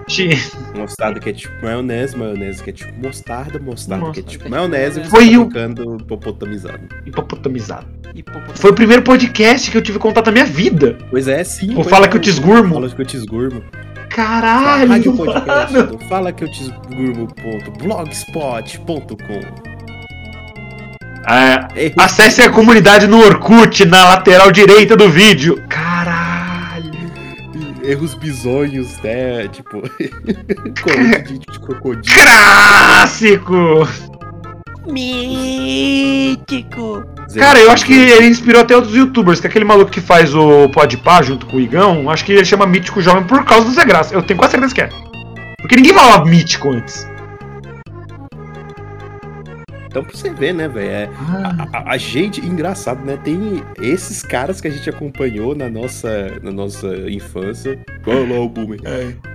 S3: Mostarda ketchup, maionese, maionese ketchup, mostarda, mostarda
S2: Nossa.
S3: ketchup, maionese. Você
S2: Foi
S3: tá
S2: o-
S3: ficando hipopotamizado.
S2: Hipopotamizado. Foi o primeiro podcast que eu tive contato na minha vida.
S3: Pois é, sim.
S2: Ou fala
S3: é,
S2: que eu te esgurmo.
S3: Fala que eu te esgurmo.
S2: Caralho!
S3: Rádio podcast fala que eu te esgurmo.blogspot.com
S2: É, acesse a comunidade no Orkut, na lateral direita do vídeo. Caralho!
S3: erros bizonhos, né? Tipo, de, de crocodilo.
S2: Clássico!
S1: Mítico!
S2: Cara, eu acho que ele inspirou até outros youtubers, que aquele maluco que faz o Podpah junto com o Igão, acho que ele chama Mítico Jovem por causa do Zé Graça. Eu tenho quase certeza que é. Porque ninguém falava Mítico antes.
S3: Então pra você ver, né, velho? É, a, a- a gente, engraçado, né? Tem esses caras que a gente acompanhou na nossa, na nossa infância. Olha lá o Boomer.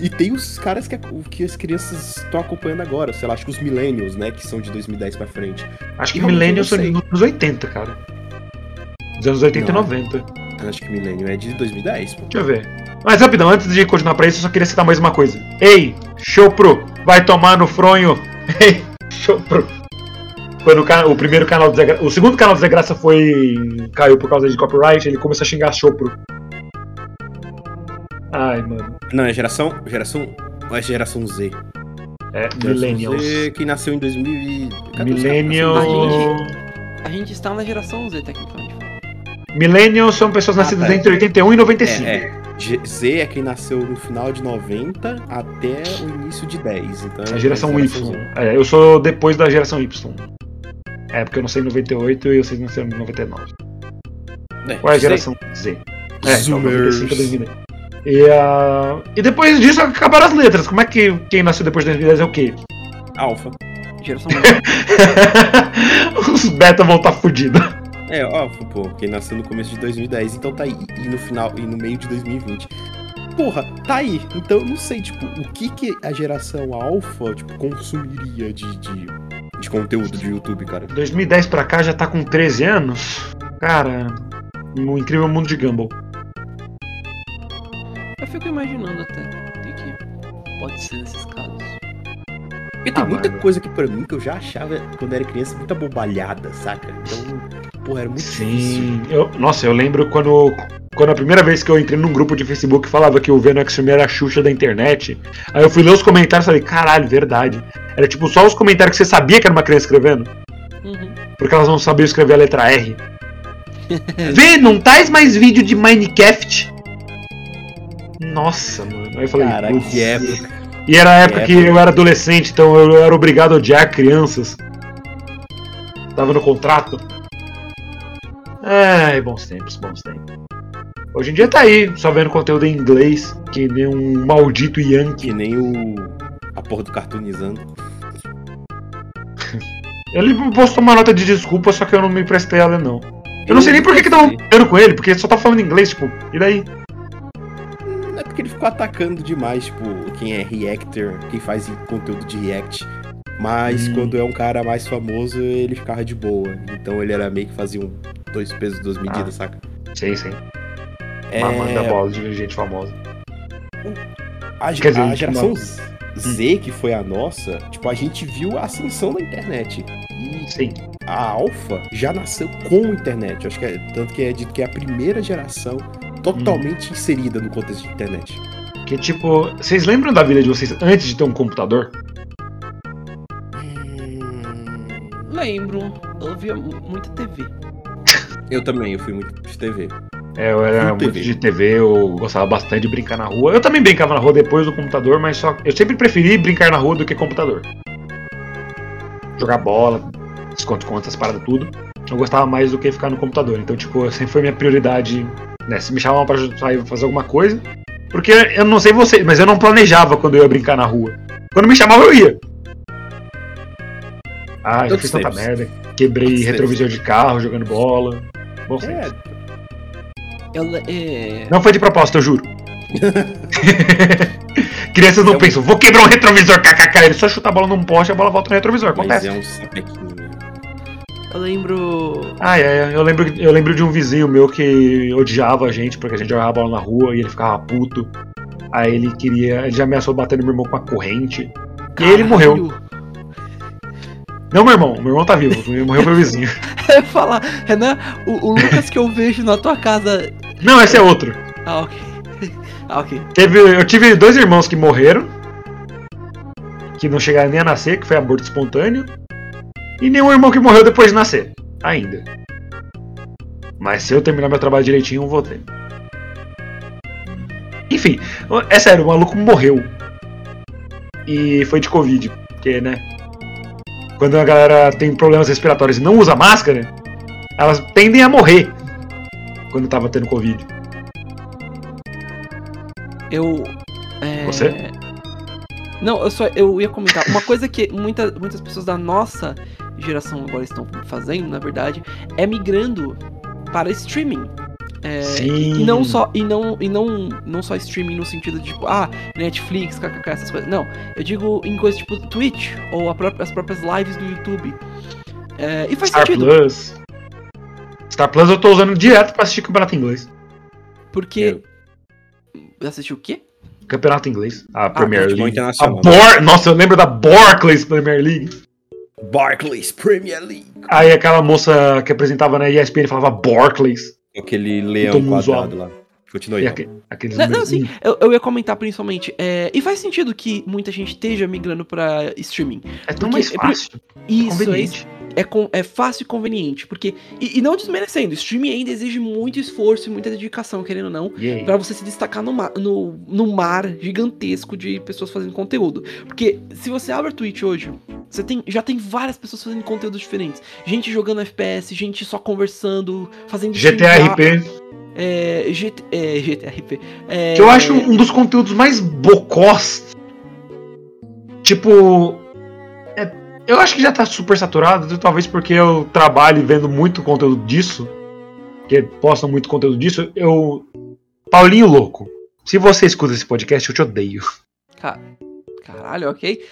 S3: E tem os caras que, que as crianças estão acompanhando agora. Sei lá, acho que os Millennials, né? Que são de 2010 pra frente.
S2: Acho que Millennials são dos anos 80, cara. Dos anos 80 e
S3: Não.
S2: 90.
S3: Eu Acho que Millennial é de 2010, pô.
S2: Deixa eu ver. Mas rapidão, antes de continuar pra isso, eu só queria citar mais uma coisa. Ei, Chopro, vai tomar no fronho. Ei, Chopro. Quando o, o primeiro canal do Zé. O segundo canal do Zé Graça foi. caiu por causa de copyright, ele começou a xingar Chopro. Ai, mano.
S3: Não, é geração. Geração. É geração Z.
S2: É,
S3: Geração
S2: Millennials.
S3: Z que nasceu em 2000 e... Cadê os
S2: Millennial.
S3: caras? Nasceu em 2000.
S1: A gente está na geração Z, tecnicamente.
S2: Millennials são pessoas
S3: Ah,
S2: nascidas
S3: tá.
S2: entre 81 e 95.
S3: É, é. Z é quem nasceu no final de 90 até o início de 10. Então é
S2: A geração Y. É, eu sou depois da geração Y. É, porque eu nasci em 98 e vocês nasceram em 99.
S3: É,
S2: Qual é a geração Z? É, então,
S3: Zoomers.
S2: 95 a 2010. E, ah, e depois disso acabaram as letras. Como é que quem nasceu depois de 2010 é o quê?
S3: Alpha.
S1: Geração
S2: Os beta vão estar fudidos.
S3: É, Alpha, pô, quem nasceu no começo de 2010, então tá aí. E no final, e no meio de 2020. Porra, tá aí. Então eu não sei, tipo, o que que a geração Alpha, tipo, consumiria de, de, de conteúdo de YouTube, cara.
S2: 2010 pra cá já tá com 13 anos. Cara, o incrível mundo de Gumball.
S1: Eu fico imaginando até o que que pode ser nesses casos.
S3: Porque tem
S2: Ah,
S3: muita
S2: mano.
S3: coisa que pra mim que eu já achava quando era criança muita bobalhada, saca? Então, porra, era muito difícil.
S2: Sim. Eu, nossa, eu lembro quando, quando a primeira vez que eu entrei num grupo de Facebook falava que o Venom X era a Xuxa da internet. Aí eu fui ler os comentários e falei, caralho, verdade. Era tipo só os comentários que você sabia que era uma criança escrevendo.
S1: Uhum.
S2: Porque elas não sabiam escrever a letra R. Vê, não traz mais vídeo de Minecraft. Nossa, mano. Aí eu falei,
S3: Caraca,
S2: "Putz."
S3: que época.
S2: E era a época
S3: Que
S2: que
S3: época.
S2: eu era adolescente, então eu era obrigado a odiar crianças. Tava no contrato. Ai, bons tempos, bons tempos. Hoje em dia tá aí, só vendo conteúdo em inglês, que nem um maldito
S3: Que
S2: Yankee.
S3: nem o. A porra do cartoonizando.
S2: Ele postou uma nota de desculpa, só que eu não me prestei a ler, não. Eu não sei nem por que que estavam dando com ele, porque ele só tá falando inglês, tipo, e daí?
S3: Não é porque ele ficou atacando demais, tipo, quem é reactor, quem faz conteúdo de react. Mas
S2: Hum.
S3: quando é um cara mais famoso, ele ficava de boa. Então ele era meio que fazia um dois pesos, duas medidas, saca?
S2: Sim, sim.
S3: É,
S2: Mamando a bola de gente famosa.
S3: a,
S2: Quer dizer,
S3: a geração
S2: uma-
S3: Z, que foi a nossa, tipo, a gente viu a ascensão da internet. E
S2: Sim.
S3: a Alpha já nasceu com a internet. Acho que é, tanto que é dito que é a primeira geração totalmente
S2: Hum.
S3: inserida no contexto de internet.
S2: Que tipo, vocês lembram da vida de vocês antes de ter um computador?
S1: Lembro, eu via muita TV.
S3: Eu também, eu fui muito de TV.
S2: É, eu era muito de TV, eu gostava bastante de brincar na rua. Eu também brincava na rua depois do computador, mas só eu sempre preferi brincar na rua do que computador. Jogar bola, esconde-contas, essas paradas tudo. Eu gostava mais do que ficar no computador. Então, tipo, sempre foi minha prioridade, né? Se me chamavam pra sair fazer alguma coisa. Porque eu não sei vocês, mas eu não planejava quando eu ia brincar na rua. Quando me chamavam, eu ia. Ah,
S3: Outros
S2: fiz tanta merda. Quebrei retrovisor de carro jogando bola. Bom.
S3: É,
S1: é...
S2: Não foi de propósito, eu juro. Crianças não
S3: É um-
S2: pensam, vou quebrar um retrovisor, kkk. Ele só chuta a bola num poste e a bola volta no retrovisor.
S3: mas
S2: Acontece.
S3: é um sapequinho.
S1: Eu lembro.
S2: Ah, é, eu lembro, eu lembro de um vizinho meu que odiava a gente porque a gente jogava bola na rua e ele ficava puto. Aí ele queria. Ele já ameaçou bater no meu irmão com uma corrente. E ele morreu. Não, meu irmão, meu irmão tá vivo. Morreu pro vizinho.
S1: Eu falar, Renan, o, o Lucas que eu vejo na tua casa.
S2: Não, esse é outro.
S1: Ah, ok. Ah, ok.
S2: Teve, eu tive dois irmãos que morreram. Que não chegaram nem a nascer, que foi aborto espontâneo. E nenhum irmão que morreu depois de nascer. Ainda. Mas se eu terminar meu trabalho direitinho, eu vou ter. Enfim, é sério, o maluco morreu. E foi de Covid. Porque, né? Quando a galera tem problemas respiratórios e não usa máscara, elas tendem a morrer. Quando tava tendo Covid.
S1: Eu. é,
S2: Você?
S1: Não, eu só eu ia comentar. Uma coisa que muita, muitas pessoas da nossa geração agora estão fazendo, na verdade, é migrando para streaming. É,
S2: Sim.
S1: E não só e não e não não só streaming no sentido de tipo, ah, Netflix, kkk, essas coisas. Não, eu digo em coisas tipo Twitch ou a própria- as próprias lives do YouTube. É, e faz
S2: Star
S1: sentido,
S2: Plus. Star Plus eu tô usando direto pra assistir campeonato inglês.
S1: porque assistiu o quê?
S2: Campeonato inglês. A Premier
S3: futebol
S2: League. A. Bor Nossa, eu lembro da Barclays Premier League.
S3: Barclays Premier League.
S2: Aí aquela moça que apresentava na ESPN falava Barclays.
S3: Aquele leão quadrado lá. Continua aí.
S2: aque- aqueles
S1: Não, não, sim, eu, eu ia comentar principalmente. é, e faz sentido que muita gente esteja migrando pra streaming.
S2: É tão
S1: porque-
S2: mais
S1: é
S2: fácil.
S1: Isso, é. É, com- é fácil e conveniente. Porque. E, e não desmerecendo, streaming ainda exige muito esforço e muita dedicação, querendo ou não.
S2: Aí?
S1: Pra você se destacar no, ma- no, no mar gigantesco de pessoas fazendo conteúdo. Porque se você abre a Twitch hoje, você tem, já tem várias pessoas fazendo conteúdos diferentes. Gente jogando FPS, gente só conversando, fazendo
S2: GTRP,
S1: É, GT, é, GTRP. É,
S2: que eu acho um dos conteúdos mais bocós. Tipo. Eu acho que já tá super saturado, talvez porque eu trabalho vendo muito conteúdo disso. Que postam muito conteúdo disso. Eu. Paulinho Louco, se você escuta esse podcast, eu te odeio.
S1: Ca- Caralho, ok.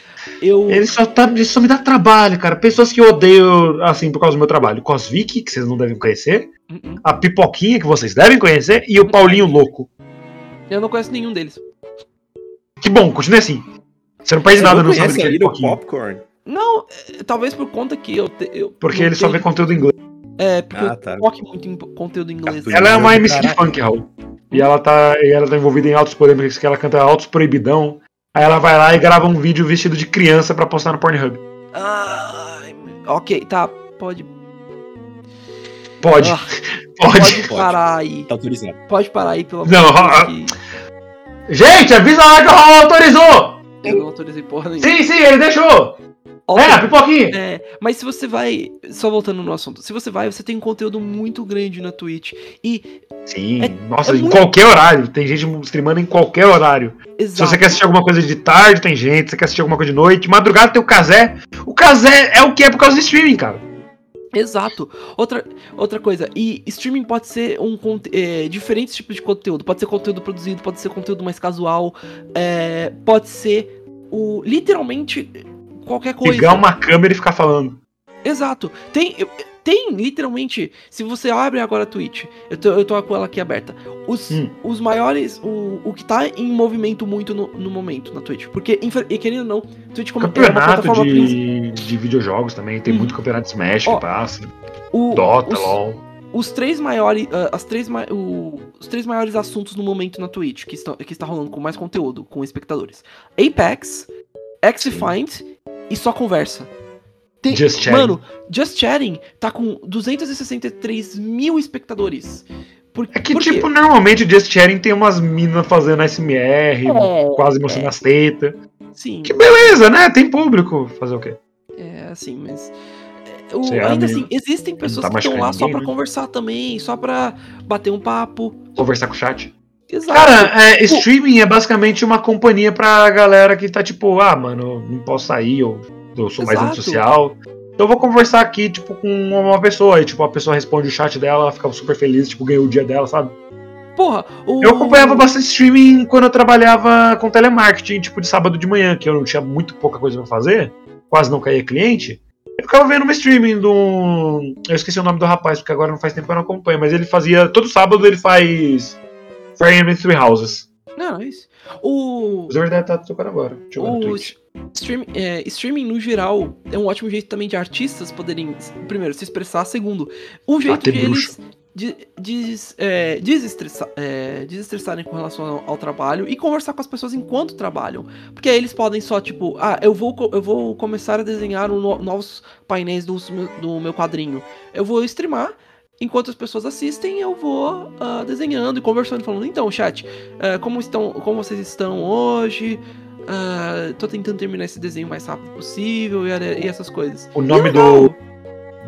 S1: Eu.
S2: Ele só, tá, ele só me dá trabalho, cara. Pessoas que eu odeio, assim, por causa do meu trabalho. Cosvic, que vocês não devem conhecer.
S1: Uh-uh.
S2: A Pipoquinha, que vocês devem conhecer. E o Paulinho Louco.
S1: Eu não conheço nenhum deles.
S2: Que bom, continue assim. Você não perde nada
S3: não
S2: no sabe que é.
S3: Popcorn?
S1: Não, é, talvez por conta que eu. Te, eu
S2: Porque ele só
S1: tenho-
S2: vê conteúdo em inglês.
S1: É, porque
S3: Ah,
S1: eu
S3: tá.
S1: foco muito em conteúdo em inglês.
S2: Ela é uma MC de funk, Raul. E ela tá, e ela tá envolvida em altos polêmicas, que ela canta altos proibidão. Aí ela vai lá e grava um vídeo vestido de criança pra postar no Pornhub.
S1: Ai, ok, tá. Pode.
S2: Pode,
S1: Ah,
S2: pode.
S1: pode parar aí.
S3: Tá autorizado.
S1: Pode parar aí, pelo amor
S2: Não,
S1: de Deus,
S2: ah,
S1: que
S2: Gente, avisa lá que o Raul autorizou!
S1: eu não autorizei porra nenhuma.
S2: Sim, sim, ele deixou!
S1: Ok,
S2: É, pipoquinha!
S1: É, mas se você vai. Só voltando no assunto, se você vai, você tem um conteúdo muito grande na Twitch. E.
S2: Sim,
S1: É-
S2: nossa,
S1: é
S2: em
S1: muito-
S2: qualquer horário. Tem gente streamando em qualquer horário. Se
S1: Exato.
S2: você quer assistir alguma coisa de tarde, tem gente. Se você quer assistir alguma coisa de noite, madrugada tem o Kazé. O Kazé é o que é por causa do streaming, cara.
S1: Exato. Outra, outra coisa, e streaming pode ser um é, diferentes tipos de conteúdo. Pode ser conteúdo produzido, pode ser conteúdo mais casual, é, pode ser o literalmente qualquer coisa.
S2: Ligar uma câmera e ficar falando.
S1: Exato. Tem, tem literalmente, se você abre agora a Twitch, eu tô, eu tô com ela aqui aberta. Os,
S2: Hum.
S1: os maiores, o, o que tá em movimento muito no, no momento na Twitch. Porque, e querendo ou não, Twitch como é uma
S2: Campeonato
S1: plataforma principal.
S2: de, de videojogos também. Tem
S1: Uhum.
S2: muito campeonato de Smash
S1: Ó,
S2: que passa.
S1: O,
S2: Dota,
S1: os,
S2: LOL.
S1: os três maiores, ah, as três, o- os três maiores assuntos no momento na Twitch que, estão, que está rolando com mais conteúdo, com espectadores. Apex, X-Find e só conversa. Tem-
S2: Just Chatting.
S1: Mano, Just Chatting tá com 263 mil espectadores. Por,
S2: É que, tipo, normalmente o Just Chatting tem umas minas fazendo SMR,
S1: É,
S2: quase mostrando as tetas.
S1: Sim,
S2: Que beleza, né? Tem público. Fazer o quê?
S1: é assim, mas. é, o-
S2: Sei,
S1: ainda assim, existem pessoas
S2: tá
S1: que estão lá
S2: machucando
S1: só
S2: ninguém,
S1: pra
S2: né?
S1: conversar também, só pra bater um papo.
S2: Conversar com o chat.
S1: Exato.
S2: Cara, é, streaming é basicamente uma companhia pra galera que tá tipo, ah, mano, não posso sair, ou eu sou mais
S1: Exato.
S2: antissocial. Então eu vou conversar aqui, tipo, com uma pessoa. E, tipo, a pessoa responde o chat dela, ela fica super feliz, tipo, ganhou o dia dela, sabe?
S1: Porra, o...
S2: Eu acompanhava bastante streaming quando eu trabalhava com telemarketing, tipo, de sábado de manhã, que eu não tinha muito pouca coisa pra fazer, quase não caía cliente. Eu ficava vendo uma streaming do. Eu esqueci o nome do rapaz, porque agora não faz tempo que eu não acompanho, mas ele fazia. Todo sábado ele faz. Fire Emblem Three Houses.
S1: Não, é isso. O...
S2: O Zor deve estar tocando agora. Deixa eu no
S1: O stream, é, streaming, no geral, é um ótimo jeito também de artistas poderem, primeiro, se expressar. Segundo, um jeito
S2: Bater
S1: de
S2: bruxo.
S1: eles de, é, desestressar- é, desestressarem com relação ao, ao trabalho e conversar com as pessoas enquanto trabalham. Porque aí eles podem só, tipo, ah, eu vou, eu vou começar a desenhar um no- novos painéis do, do meu quadrinho. Eu vou streamar. Enquanto as pessoas assistem, eu vou ah, desenhando e conversando, falando, então, chat, ah, como estão, como vocês estão hoje? Ah, tô tentando terminar esse desenho o mais rápido possível e, e essas coisas.
S2: O nome
S1: é
S2: do,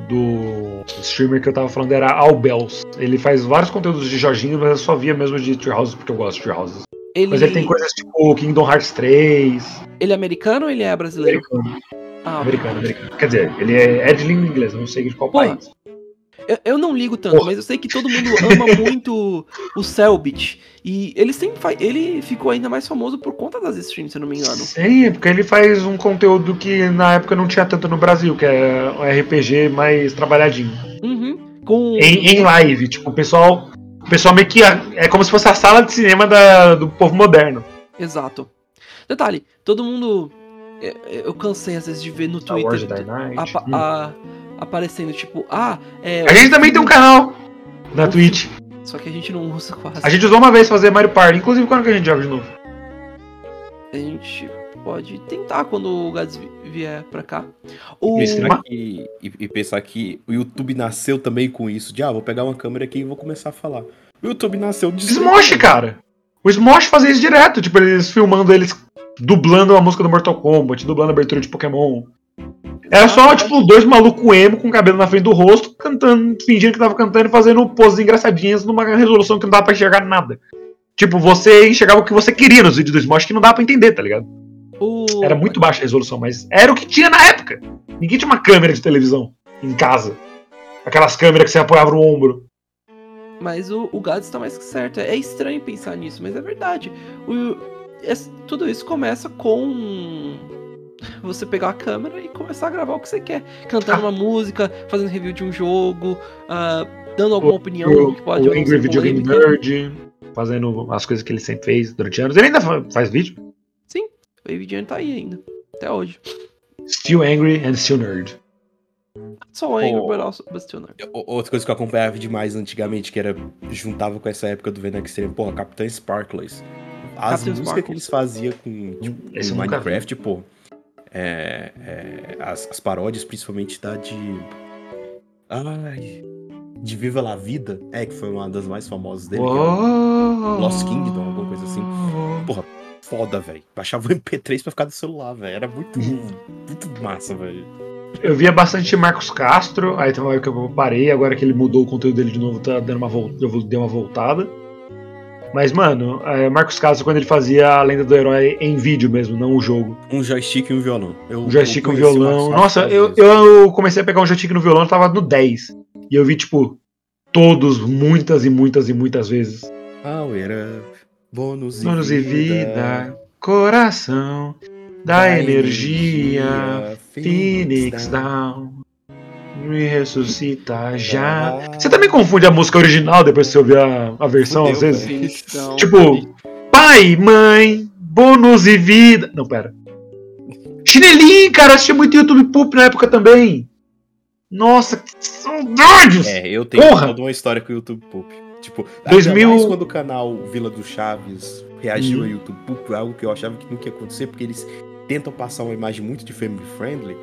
S2: do streamer que eu tava falando era Albels. Ele faz vários conteúdos de Jorginho, mas eu só via mesmo de Tree Houses porque eu gosto de Tree Houses.
S1: Ele,
S2: Mas ele tem coisas tipo Kingdom Hearts 3.
S1: ele é americano ou ele é brasileiro?
S2: Americano,
S1: Ah,
S2: americano, americano. Quer dizer, ele é, é de língua inglesa, não sei de qual
S1: Porra.
S2: país.
S1: Eu, eu não ligo tanto,
S2: Porra.
S1: mas eu sei que todo mundo ama muito o Selbit. E ele sempre fa- ele ficou ainda mais famoso por conta das streams, se eu não me engano.
S2: Sim, porque ele faz um conteúdo que na época não tinha tanto no Brasil, que é um RPG mais trabalhadinho.
S1: Uhum. Com.
S2: Em, em live, tipo, o pessoal. O pessoal meio que. É como se fosse a sala de cinema da- do povo moderno.
S1: Exato. Detalhe, todo mundo. é, é, Eu cansei às vezes de ver no Twitter
S2: Jedi Knight.
S1: apa-
S2: Hum.
S1: a- aparecendo, tipo, ah, é.
S2: A gente também tem um canal na Twitch.
S1: Só que a gente não usa quase.
S2: A gente usou uma vez fazer Mario Party, inclusive quando que a gente joga de novo?
S1: A gente pode tentar quando o Gads vi- vier pra cá. O...
S3: E, e- e pensar que o YouTube nasceu também com isso, de ah, vou pegar uma câmera aqui e vou começar a falar. O YouTube nasceu de
S2: Smosh, cara. O Smosh fazia isso direto, tipo, eles filmando eles dublando a música do Mortal Kombat, dublando a abertura de Pokémon. Era só, tipo, dois malucos emo com cabelo na frente do rosto, cantando, fingindo que tava cantando e fazendo poses engraçadinhas numa resolução que não dava pra enxergar nada. Tipo, você enxergava o que você queria nos vídeos do Smosh que não dava pra entender, tá ligado?
S1: o...
S2: Era muito baixa a resolução, mas era o que tinha na época. Ninguém tinha uma câmera de televisão em casa. Aquelas câmeras que você apoiava no ombro.
S1: Mas o, o Gads tá mais que certo. É estranho pensar nisso, mas é verdade. O, es- tudo isso começa com você pegar a câmera e começar a gravar o que você quer. Cantando
S2: Ah.
S1: uma música, fazendo review de um jogo, ah, dando alguma opinião
S2: o,
S1: que pode
S2: o Angry Video Game. Nerd, fazendo as coisas que ele sempre fez durante anos. Ele ainda fa- faz vídeo.
S1: O Evidian tá aí ainda. Até hoje.
S2: Still Angry and Still Nerd.
S1: Só o Angry,
S3: Oh.
S1: but also but still.
S3: O- Outra coisa que eu acompanhava demais antigamente, que era. juntava com essa época do Venom Extreme, porra, Capitão Sparklers. As
S1: Capitão
S3: músicas
S1: Sparkles.
S3: que eles faziam com, tipo,
S2: nunca vi.
S3: Minecraft, pô. É, é, as, as paródias, principalmente da de. Ai. De Viva la Vida, é, que foi uma das mais famosas dele. um Lost Kingdom, alguma coisa assim. Porra, foda, velho. Baixava o MP3 pra ficar no celular, velho. Era muito, muito massa, velho.
S2: Eu via bastante Marcos Castro, aí tem uma época que eu parei, agora que ele mudou o conteúdo dele de novo, tá dando uma volta, eu dei uma voltada. Mas, mano, é, Marcos Castro, quando ele fazia a lenda do herói em vídeo mesmo, não o jogo.
S3: Um joystick e um violão. Eu,
S2: Um joystick e um violão. Nossa, eu, eu comecei a pegar um joystick no violão, eu tava no 10. E eu vi, tipo, todos, muitas e muitas e muitas vezes.
S3: Power up, bônus e
S2: Donos e
S3: vida,
S2: vida, coração, da energia, Phoenix Down. Me ressuscita já. Você também confunde a música original depois que você ouvir a, a versão,
S3: Fudeu,
S2: às vezes?
S1: Então,
S2: Tipo, pai, mãe, bônus e vida. Não, pera. Chinelinho, cara, eu assistia muito YouTube Poop na época também. Nossa, que saudades!
S3: É, eu tenho
S2: Porra!
S3: toda uma história com o YouTube Poop. Tipo,
S2: 2000
S3: ainda mais quando o canal Vila do Chaves reagiu
S2: Hum.
S3: ao YouTube Poop, algo que eu achava que nunca ia acontecer, porque eles tentam passar uma imagem muito de family friendly.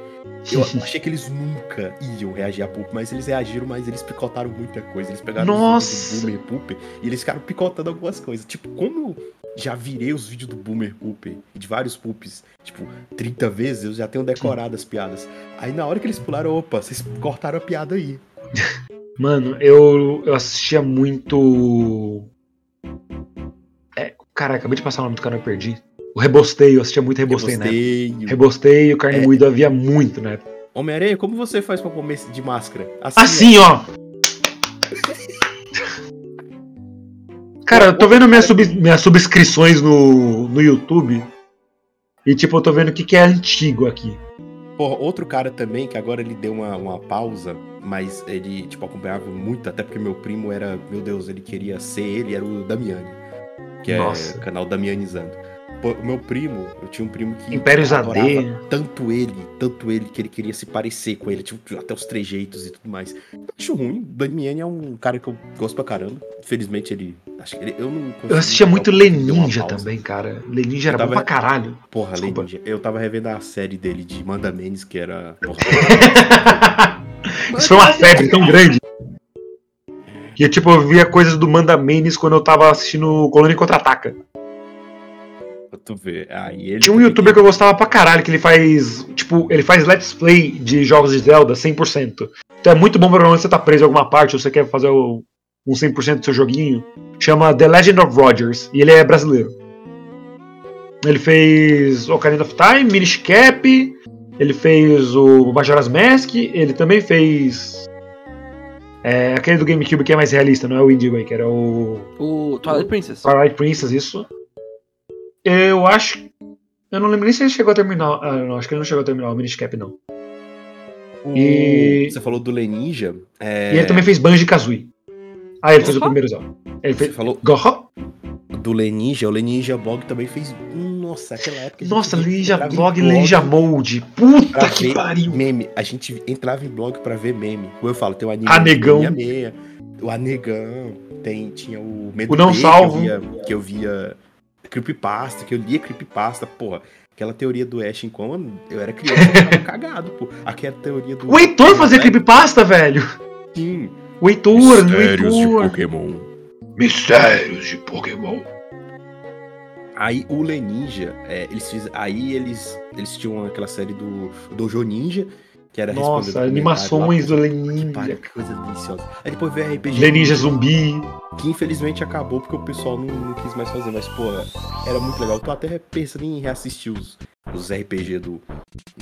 S3: Eu achei que eles nunca iam reagir a Poop, mas eles reagiram, mas eles picotaram muita coisa. Eles pegaram
S2: Nossa!
S3: os vídeos do Boomer Poop e eles ficaram picotando algumas coisas. Tipo, como já virei os vídeos do Boomer Poop, de vários Poops, tipo, 30 vezes, eu já tenho decorado as piadas. Aí na hora que eles pularam, opa, vocês cortaram a piada aí.
S2: Mano, eu, eu assistia muito. É, cara, acabei de passar o nome do canal e perdi. O Rebosteio, eu assistia muito Rebosteio, né?
S3: Rebosteio.
S2: Rebosteio, carne
S3: É.
S2: moída havia muito, né?
S3: Homem-Aranha, como você faz pra comer de máscara? Assim,
S2: Assim, ó. Cara, eu tô vendo minhas, sub- minhas subscrições no, no YouTube. E tipo, eu tô vendo o que, que é antigo aqui.
S3: Porra, outro cara também, que agora ele deu uma, uma pausa, mas ele, tipo, acompanhava muito, até porque meu primo era, meu Deus, ele queria ser ele, era o Damiani. Que
S2: Nossa.
S3: é o canal Damianizando. O meu primo, eu tinha um primo que
S2: Impérios
S3: adorava
S2: AD.
S3: tanto ele, tanto ele, que ele queria se parecer com ele, tipo, até os trejeitos e tudo mais. Acho ruim, o Damiani é um cara que eu gosto pra caramba. Infelizmente ele. Acho que ele, eu não
S2: Eu assistia muito Leninja também, cara. Leninja era
S3: Eu
S2: bom
S3: tava-
S2: pra caralho.
S3: Porra,
S2: Desculpa.
S3: Leninja. Eu tava revendo a série dele de Manda Menes, que era. Porra,
S2: Isso foi uma febre tão grande. Que tipo, eu via coisas do Manda Manes quando eu tava assistindo Colônia Contra-Ataca.
S3: tu. Aí ele
S2: Tinha um youtuber que eu gostava pra caralho, que ele faz. Tipo, ele faz let's play de jogos de Zelda 100%. Então é muito bom pra quando você tá preso em alguma parte ou você quer fazer o- um 100% do seu joguinho. Chama The Legend of Rogers. E ele é brasileiro. Ele fez Ocarina of Time, Minish Cap. Ele fez o Majora's Mask. Ele também fez. É, aquele do GameCube que é mais realista, não é o Wind Waker, é o
S1: O Twilight Princess.
S2: Twilight Princess, isso. Eu acho. Eu não lembro nem se ele chegou a terminar. Ah, não, acho que ele não chegou a terminar o Minish Cap, não.
S3: O-
S2: E-
S3: Você falou do Leninja. É...
S2: E ele também fez Banjo Kazooie. Ah, ele fez o primeiro Zelda. Ele
S3: Você
S2: fez.
S3: falou
S2: Goha?
S3: do Leninja. O Leninja Blog também fez. Nossa, aquela época.
S2: Nossa,
S3: em
S2: Vlog, Leninja Mode. Puta que pariu.
S3: Meme. A gente entrava em blog pra ver meme. Eu falo, tem o anime.
S2: Anegão.
S3: Meia Meia, o Anegão. tem, tinha o Medo
S2: O Não Salvo.
S3: Que eu, via, que eu via Creepypasta, que eu lia Creepypasta, porra. Aquela teoria do Ash em quando eu era criança, eu tava cagado, pô. Aquela teoria do.
S2: O Heitor fazia creepypasta, velho.
S3: Sim.
S2: O Heitor, o Heitor.
S3: Pokémon.
S2: Mistérios de Pokémon.
S3: Aí o Leninja, é, eles fiz, aí eles eles tinham aquela série do Dojo Ninja, que era
S2: Nossa, animações do. Leninja.
S3: Para, que coisa deliciosa. Aí depois veio RPG.
S2: Leninja zumbi.
S3: Que infelizmente acabou porque o pessoal não, não quis mais fazer, mas pô, era muito legal. Eu tô até pensando em reassistir os, os RPG do,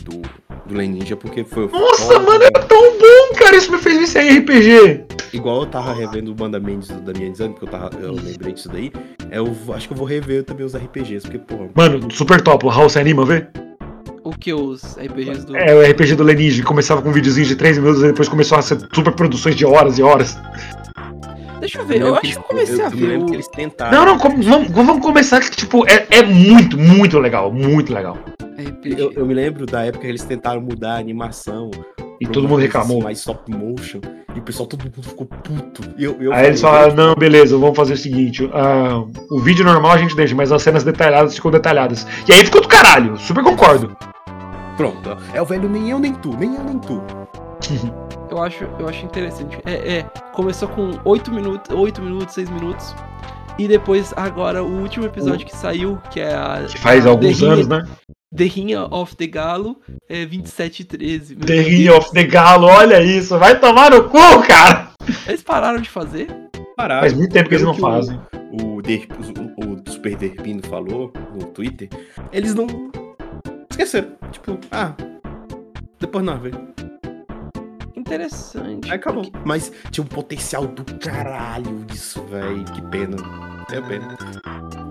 S3: do, do Leninja, porque foi.
S2: Nossa, mano,
S3: né?
S2: é tão bom, cara. Isso me fez viciar em RPG.
S3: Igual eu tava revendo o Mandamentos do Damian Zan, porque eu, tava, eu lembrei disso daí. Eu vou- acho que eu vou rever também os RPGs, porque, porra.
S2: Mano, super top. O Raul, você anima, vê?
S1: O que? Os RPGs do.
S2: É, o RPG do Leninja. que Começava com um videozinho de 3 minutos e depois começou a ser super produções de horas e horas.
S1: Deixa eu ver, eu,
S3: lembro
S1: acho
S3: que
S1: que eu
S3: eles-
S1: comecei a
S3: eu me
S1: ver
S3: que eles tentaram.
S2: Não, não, como- vamos, vamos começar que, tipo, é, é muito, muito legal. Muito legal.
S3: Eu, eu me lembro da época que eles tentaram mudar a animação.
S2: E todo mundo reclamou.
S3: mais stop motion. E o pessoal, todo mundo ficou puto. E eu, eu
S2: Aí eles
S3: falei,
S2: falaram, não, beleza, vamos fazer o seguinte. ah, o vídeo normal a gente deixa, mas as cenas detalhadas ficam detalhadas. E aí ficou do caralho, super concordo.
S3: Pronto, é o velho nem eu nem tu, nem eu nem tu.
S1: Eu acho, eu acho interessante. É, é, começou com 8 minutos, 8 minutos, 6 minutos. E depois, agora, o último episódio que saiu, que é a.
S2: Que faz
S1: a
S2: alguns anos, né?
S1: The Ring of the Galo, é 27 e 13. Meu
S2: The
S1: Deus.
S2: Ring of the Galo, olha isso, vai tomar no cu, cara!
S1: Eles pararam de fazer?
S3: Parar.
S2: Faz muito tempo que eles não
S3: que o-
S2: fazem.
S3: O, Der- o, o Super Derpino falou no Twitter, eles não. Esqueceram. Tipo, ah. Depois não, velho.
S1: Interessante.
S3: Aí acabou. Mas tinha um potencial do caralho disso, velho. Que pena. É pena.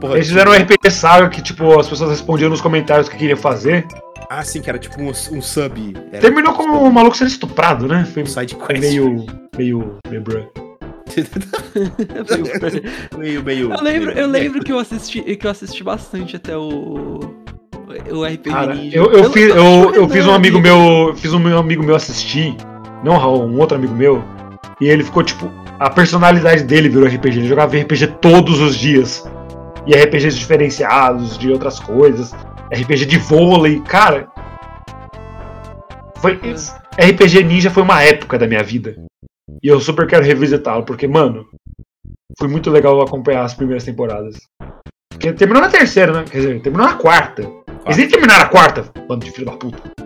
S3: Porra,
S2: Eles fizeram um RPG Saga que, tipo, as pessoas respondiam nos comentários o que queriam fazer.
S3: Ah, sim, que era tipo um, um sub. Era
S2: Terminou com o maluco sendo estuprado, né? Foi,
S3: um side
S2: foi
S3: quest.
S2: meio. meio. meio. bruh.
S3: meio, meio.
S1: Eu lembro,
S3: meio-
S1: eu lembro que eu assisti, que eu assisti bastante até o o RPG
S2: Cara,
S1: Ninja.
S2: eu, eu, fiz,
S1: acho
S2: eu,
S1: o
S2: eu fiz um amigo meu. Fiz um meu amigo meu assistir. Não o Raul, um outro amigo meu. E ele ficou, tipo, a personalidade dele virou RPG. Ele jogava RPG todos os dias. E RPGs diferenciados de outras coisas. RPG de vôlei, cara. Foi. RPG Ninja foi uma época da minha vida. E eu super quero revisitá-lo, porque, mano, foi muito legal acompanhar as primeiras temporadas. Porque terminou na terceira, né? Quer dizer, terminou na quarta. Eles nem terminaram a quarta, bando de filho da puta.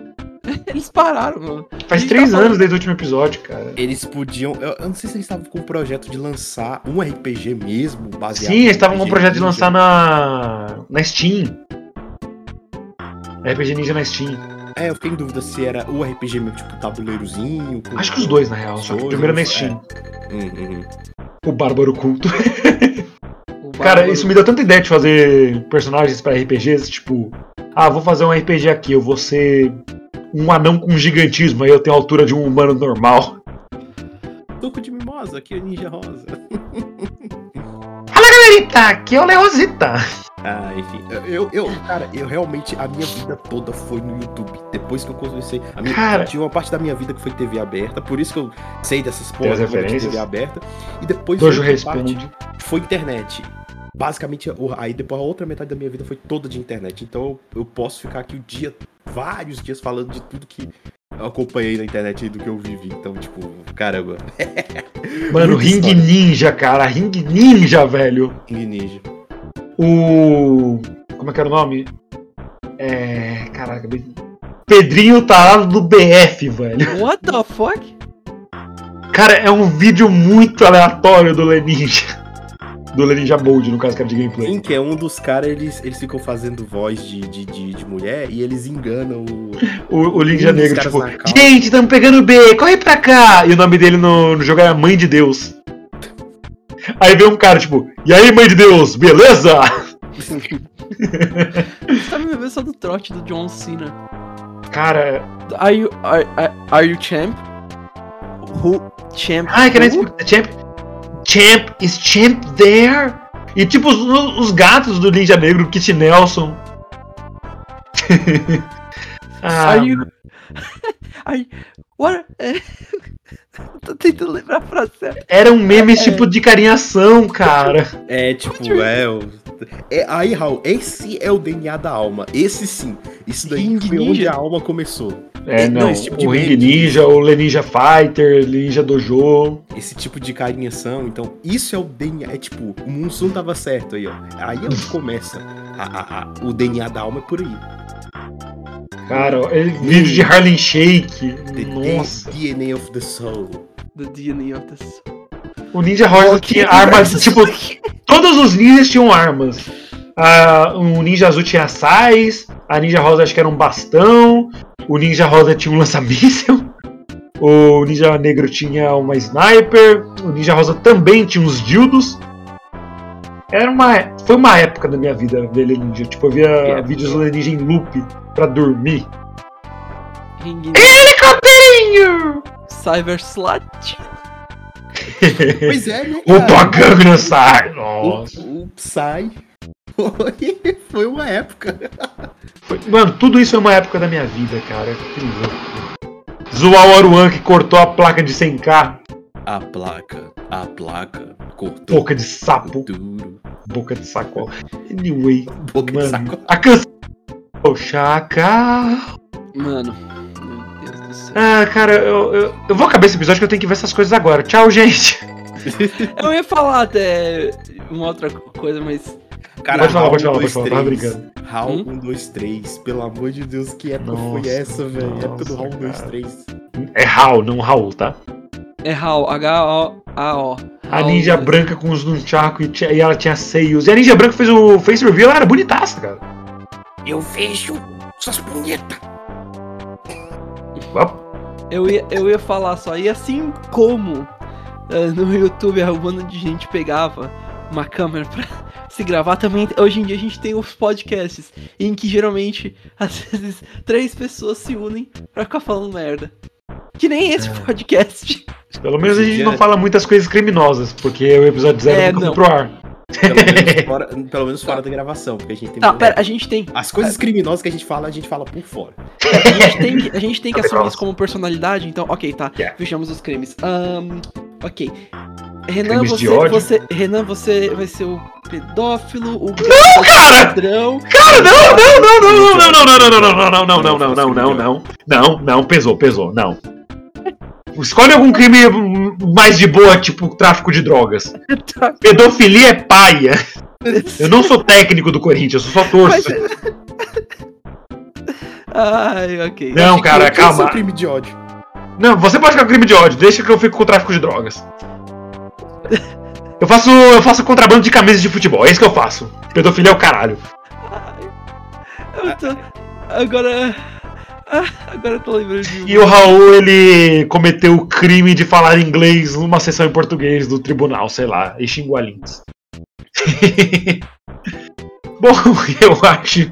S1: Eles pararam, mano.
S2: Faz três
S1: tavam-
S2: anos desde o último episódio, cara.
S3: Eles podiam. Eu, eu não sei se eles estavam com o projeto de lançar um RPG mesmo, baseado
S2: Sim, eles estavam com o projeto de
S3: Ninja.
S2: lançar na. na Steam. RPG Ninja na Steam.
S3: É, eu fiquei em dúvida se era o RPG mesmo, tipo tabuleirozinho. com-
S2: Acho que os dois, na real. Só que o primeiro na
S3: é.
S2: Steam.
S3: Hum, hum, hum.
S2: O Bárbaro Culto.
S1: O
S2: Cara, isso me deu tanta ideia de fazer personagens pra RPGs, tipo, ah, vou fazer um RPG aqui, eu vou ser um anão com gigantismo, aí eu tenho a altura de um humano normal.
S3: Suco de mimosa, aqui é o Ninja Rosa.
S2: Fala galerinita, aqui é o Leozita.
S3: Ah, enfim. Eu, eu, cara, eu realmente, a minha vida toda foi no YouTube. Depois que eu comecei. A minha,
S2: Cara.
S3: Tinha uma parte da minha vida que foi TV aberta, por isso que eu sei dessas porras de. TV aberta. E depois
S2: Dojo responde.
S3: parte foi internet. Basicamente, aí depois a outra metade da minha vida foi toda de internet. Então eu, eu posso ficar aqui o dia, vários dias falando de tudo que eu acompanhei na internet e do que eu vivi. Então, tipo, caramba.
S2: Mano, Ring
S3: história.
S2: Ninja, cara, Ring Ninja, velho.
S3: King Ninja.
S2: O. Como é que era o nome? É. Caraca, Pedrinho Tarado do BF, velho.
S1: What the fuck?
S2: Cara, é um vídeo muito aleatório do Leninja. Do Leninja Mode, no caso, que era de gameplay.
S3: Sim, que é um dos caras, eles, eles ficam fazendo voz de, de, de, de mulher e eles enganam o.
S2: O, o Ninja
S3: Um
S2: Negro, tipo, gente, tamo pegando B, corre pra cá! E o nome dele no, no jogo era Mãe de Deus. Aí vem um cara, tipo, e aí, Mãe de Deus, beleza?
S1: Você tá me lembrando só do trote do John Cena.
S2: Cara,
S1: Are you, are, are, are you champ? Who? Champ?
S2: ai, can I speak the champ? Champ, is champ there? E tipo, os, os gatos do Ninja Negro, Kit Nelson. ah,
S1: Are you... Are you... What? É... Tô tentando lembrar a frase.
S2: Era um meme tipo de carinhação, cara.
S3: É, tipo, é, o- é. Aí, Raul, esse é o DNA da alma. Esse sim. Isso daí
S1: Ring
S3: foi onde
S1: Ninja?
S3: a alma começou.
S2: É,
S3: Não,
S2: não.
S3: esse tipo de
S2: o Ring. Ninja, o Leninja Fighter, Ninja Dojo.
S3: Esse tipo de carinhação. Então, isso é o DNA. É tipo, o Monsun tava certo aí, ó. Aí é onde começa. A- a- a- o DNA da alma é por aí.
S2: Cara, vídeo de Harlem Shake.
S3: The
S2: Nossa.
S3: DNA of the soul.
S1: The DNA of the Soul.
S2: O Ninja Rosa tinha armas, tipo, todos os ninjas tinham armas. Ah, o Ninja Azul tinha sais, a Ninja Rosa acho que era um bastão, o Ninja Rosa tinha um lança-míssel, o Ninja Negro tinha uma sniper, o Ninja Rosa também tinha uns dildos. Era uma, foi uma época da minha vida ver ninja. Tipo, eu via
S3: É.
S2: vídeos do ninja em loop pra dormir. Helicopterinho!
S1: Cyber Slut.
S3: Pois é, né?
S2: Opa,
S3: cara?
S2: Gangnam Style! Nossa.
S3: O, o Psy. Foi, foi uma época.
S2: Foi- Mano, tudo isso é uma época da minha vida, cara. Que louco. Zoar o Aruan que cortou a placa de 100k.
S3: A placa, a placa cortou.
S2: Boca de sapo.
S3: Duro.
S2: Boca de sacola. Anyway,
S3: Boca de
S2: mano.
S3: saco.
S2: A canção. O Chacal.
S1: Mano,
S2: Ah, cara, eu, eu, eu vou acabar esse episódio que eu tenho que ver essas coisas agora. Tchau, gente.
S1: Eu ia falar até uma outra coisa, mas.
S3: Cara,
S2: Pode falar,
S3: Raul,
S2: pode falar, pode falar, tava brincando.
S3: Raul
S1: Hum?
S3: 1, 2, 3. Pelo amor de Deus, que época
S2: Nossa,
S3: foi essa, velho? Época do Raul 1, 2,
S2: cara.
S3: 3.
S2: É Raul, não Raul, tá?
S1: É Hal, H-O-A-O.
S2: A ninja branca com os nunchaku e, e ela tinha seios. E a ninja branca fez o face reveal, ela era bonitaça, cara.
S3: Eu vejo suas punhetas.
S1: Eu ia, eu ia falar só, e assim como eh, no YouTube um bando de gente pegava uma câmera pra se gravar, também hoje em dia a gente tem os podcasts, em que geralmente, às vezes, três pessoas se unem pra ficar falando merda. Que nem esse podcast.
S2: Pelo menos a gente não fala muitas coisas criminosas, porque o episódio zero
S1: É,
S2: nunca
S1: não.
S2: foi pro ar.
S3: Pelo menos, fora, pelo menos fora da gravação, porque a gente tem.
S1: Tá, pera, a gente tem.
S3: As coisas criminosas que a gente fala, a gente fala por fora.
S1: A gente tem que, a gente tem que assumir isso como personalidade, então, ok, tá.
S2: Yeah.
S1: Fechamos os crimes. Ahn, ok. Renan,
S2: Crimes
S1: você, você. Renan, você vai ser o pedófilo, o
S2: Não, cara!
S1: ladrão.
S2: Cara, não, não, não, não, não, não, não, não, não, não, não, não, não, não, não, não, não, não, não, pesou, pesou, não. Escolhe algum crime mais de boa, tipo tráfico de drogas. Pedofilia é paia. Eu não sou técnico do Corinthians, eu só torço.
S1: Ai, ok.
S2: Não, cara,
S3: Esse é o
S2: calma.
S3: crime de ódio.
S2: Não, você pode ficar com crime de ódio, deixa que eu fico com tráfico de drogas. Eu faço, eu faço contrabando de camisas de futebol, é isso que eu faço. Pedofilia é o caralho.
S1: Eu tô... Agora. Ah, agora eu tô lembrando de. um.
S2: E o Raul, ele cometeu o crime de falar inglês numa sessão em português do tribunal, sei lá, e xingou a. Bom, eu acho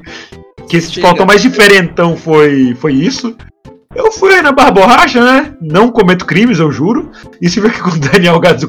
S2: que esse
S1: Chega.
S2: mais diferentão foi, foi isso. Eu fui aí na Barra Borracha, né? Não cometo crimes, eu juro. E se vê que com o Daniel Gadzo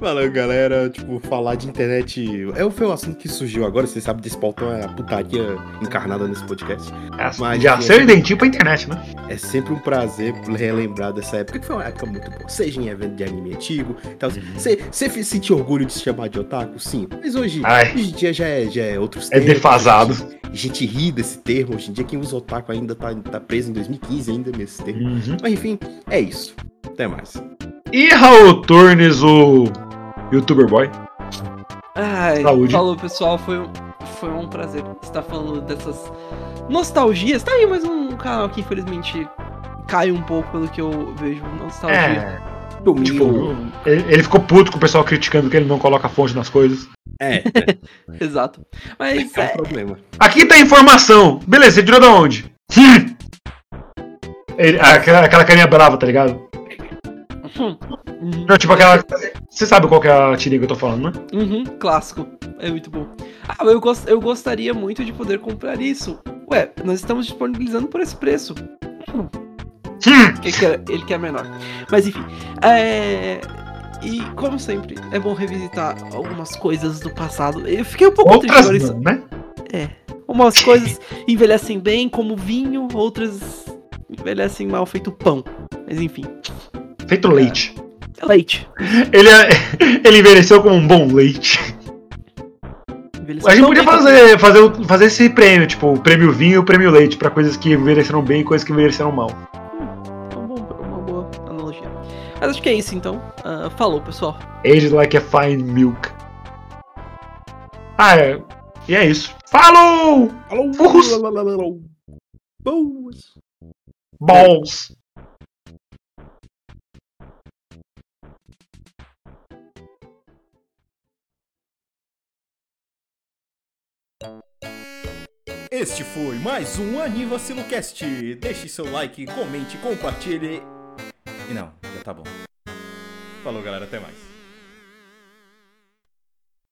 S3: Valeu, galera. Tipo, falar de internet. É, foi o assunto que surgiu agora. Você sabe desse pautão é a putaria encarnada nesse podcast. Mas,
S2: Já
S3: gente,
S2: seu identidade pra internet, né?
S3: É sempre um prazer relembrar dessa época, que foi uma época muito boa. Seja em evento de anime antigo. Então, você você sentiu orgulho de se chamar de otaku? Sim. Mas hoje,
S2: Ai.
S3: hoje em dia já é, já é outros
S2: É defasado.
S3: A gente, a gente ri desse termo. Hoje em dia, quem usa otaku ainda tá, tá preso em 2015 ainda nesse termo.
S2: Uhum.
S3: Mas enfim, é isso. Até mais.
S2: E Raul Turnes, o youtuber boy.
S1: Ai,
S2: Saúde.
S1: falou pessoal, foi, um- foi um prazer estar falando dessas nostalgias. Tá aí mais um canal que infelizmente cai um pouco pelo que eu vejo nostalgia.
S2: É, tipo, ele, ele ficou puto com o pessoal criticando que ele não coloca fonte nas coisas.
S3: É,
S1: Exato. Mas
S3: é um
S1: é,
S3: problema.
S2: Aqui tá a informação. Beleza, você tirou da onde? Ele- aquela, aquela carinha brava, tá ligado? Não, tipo aquela. Você sabe qual que é a tirinha que eu tô falando, né?
S1: Uhum, clássico. É muito bom. Ah, eu, gos- eu gostaria muito de poder comprar isso. Ué, nós estamos disponibilizando por esse preço.
S2: Hum.
S1: Ele quer, ele quer menor. Mas enfim. É... E como sempre, é bom revisitar algumas coisas do passado. Eu fiquei um pouco triste
S2: Outras
S1: agora. Isso,
S2: não, né?
S1: umas coisas envelhecem bem, como vinho, outras envelhecem mal, feito pão. Mas enfim.
S2: Feito leite.
S1: É leite.
S2: Ele, é- ele envelheceu como um bom leite.
S1: Envelheceu
S2: A gente podia fazer, fazer, fazer esse prêmio, tipo, o prêmio vinho e o prêmio leite, pra coisas que envelheceram bem e coisas que envelheceram mal.
S1: É uma boa, uma boa analogia. Mas acho que é isso então. Ah, falou, pessoal.
S2: Aged like a fine milk. Ah, é. E é isso. Falou!
S4: Alô,
S2: Furros!
S4: Boas.
S2: Balls!
S3: Este foi mais um AnivaciloCast. Deixe seu like, comente, compartilhe. E não, já tá bom. Falou, galera, até mais.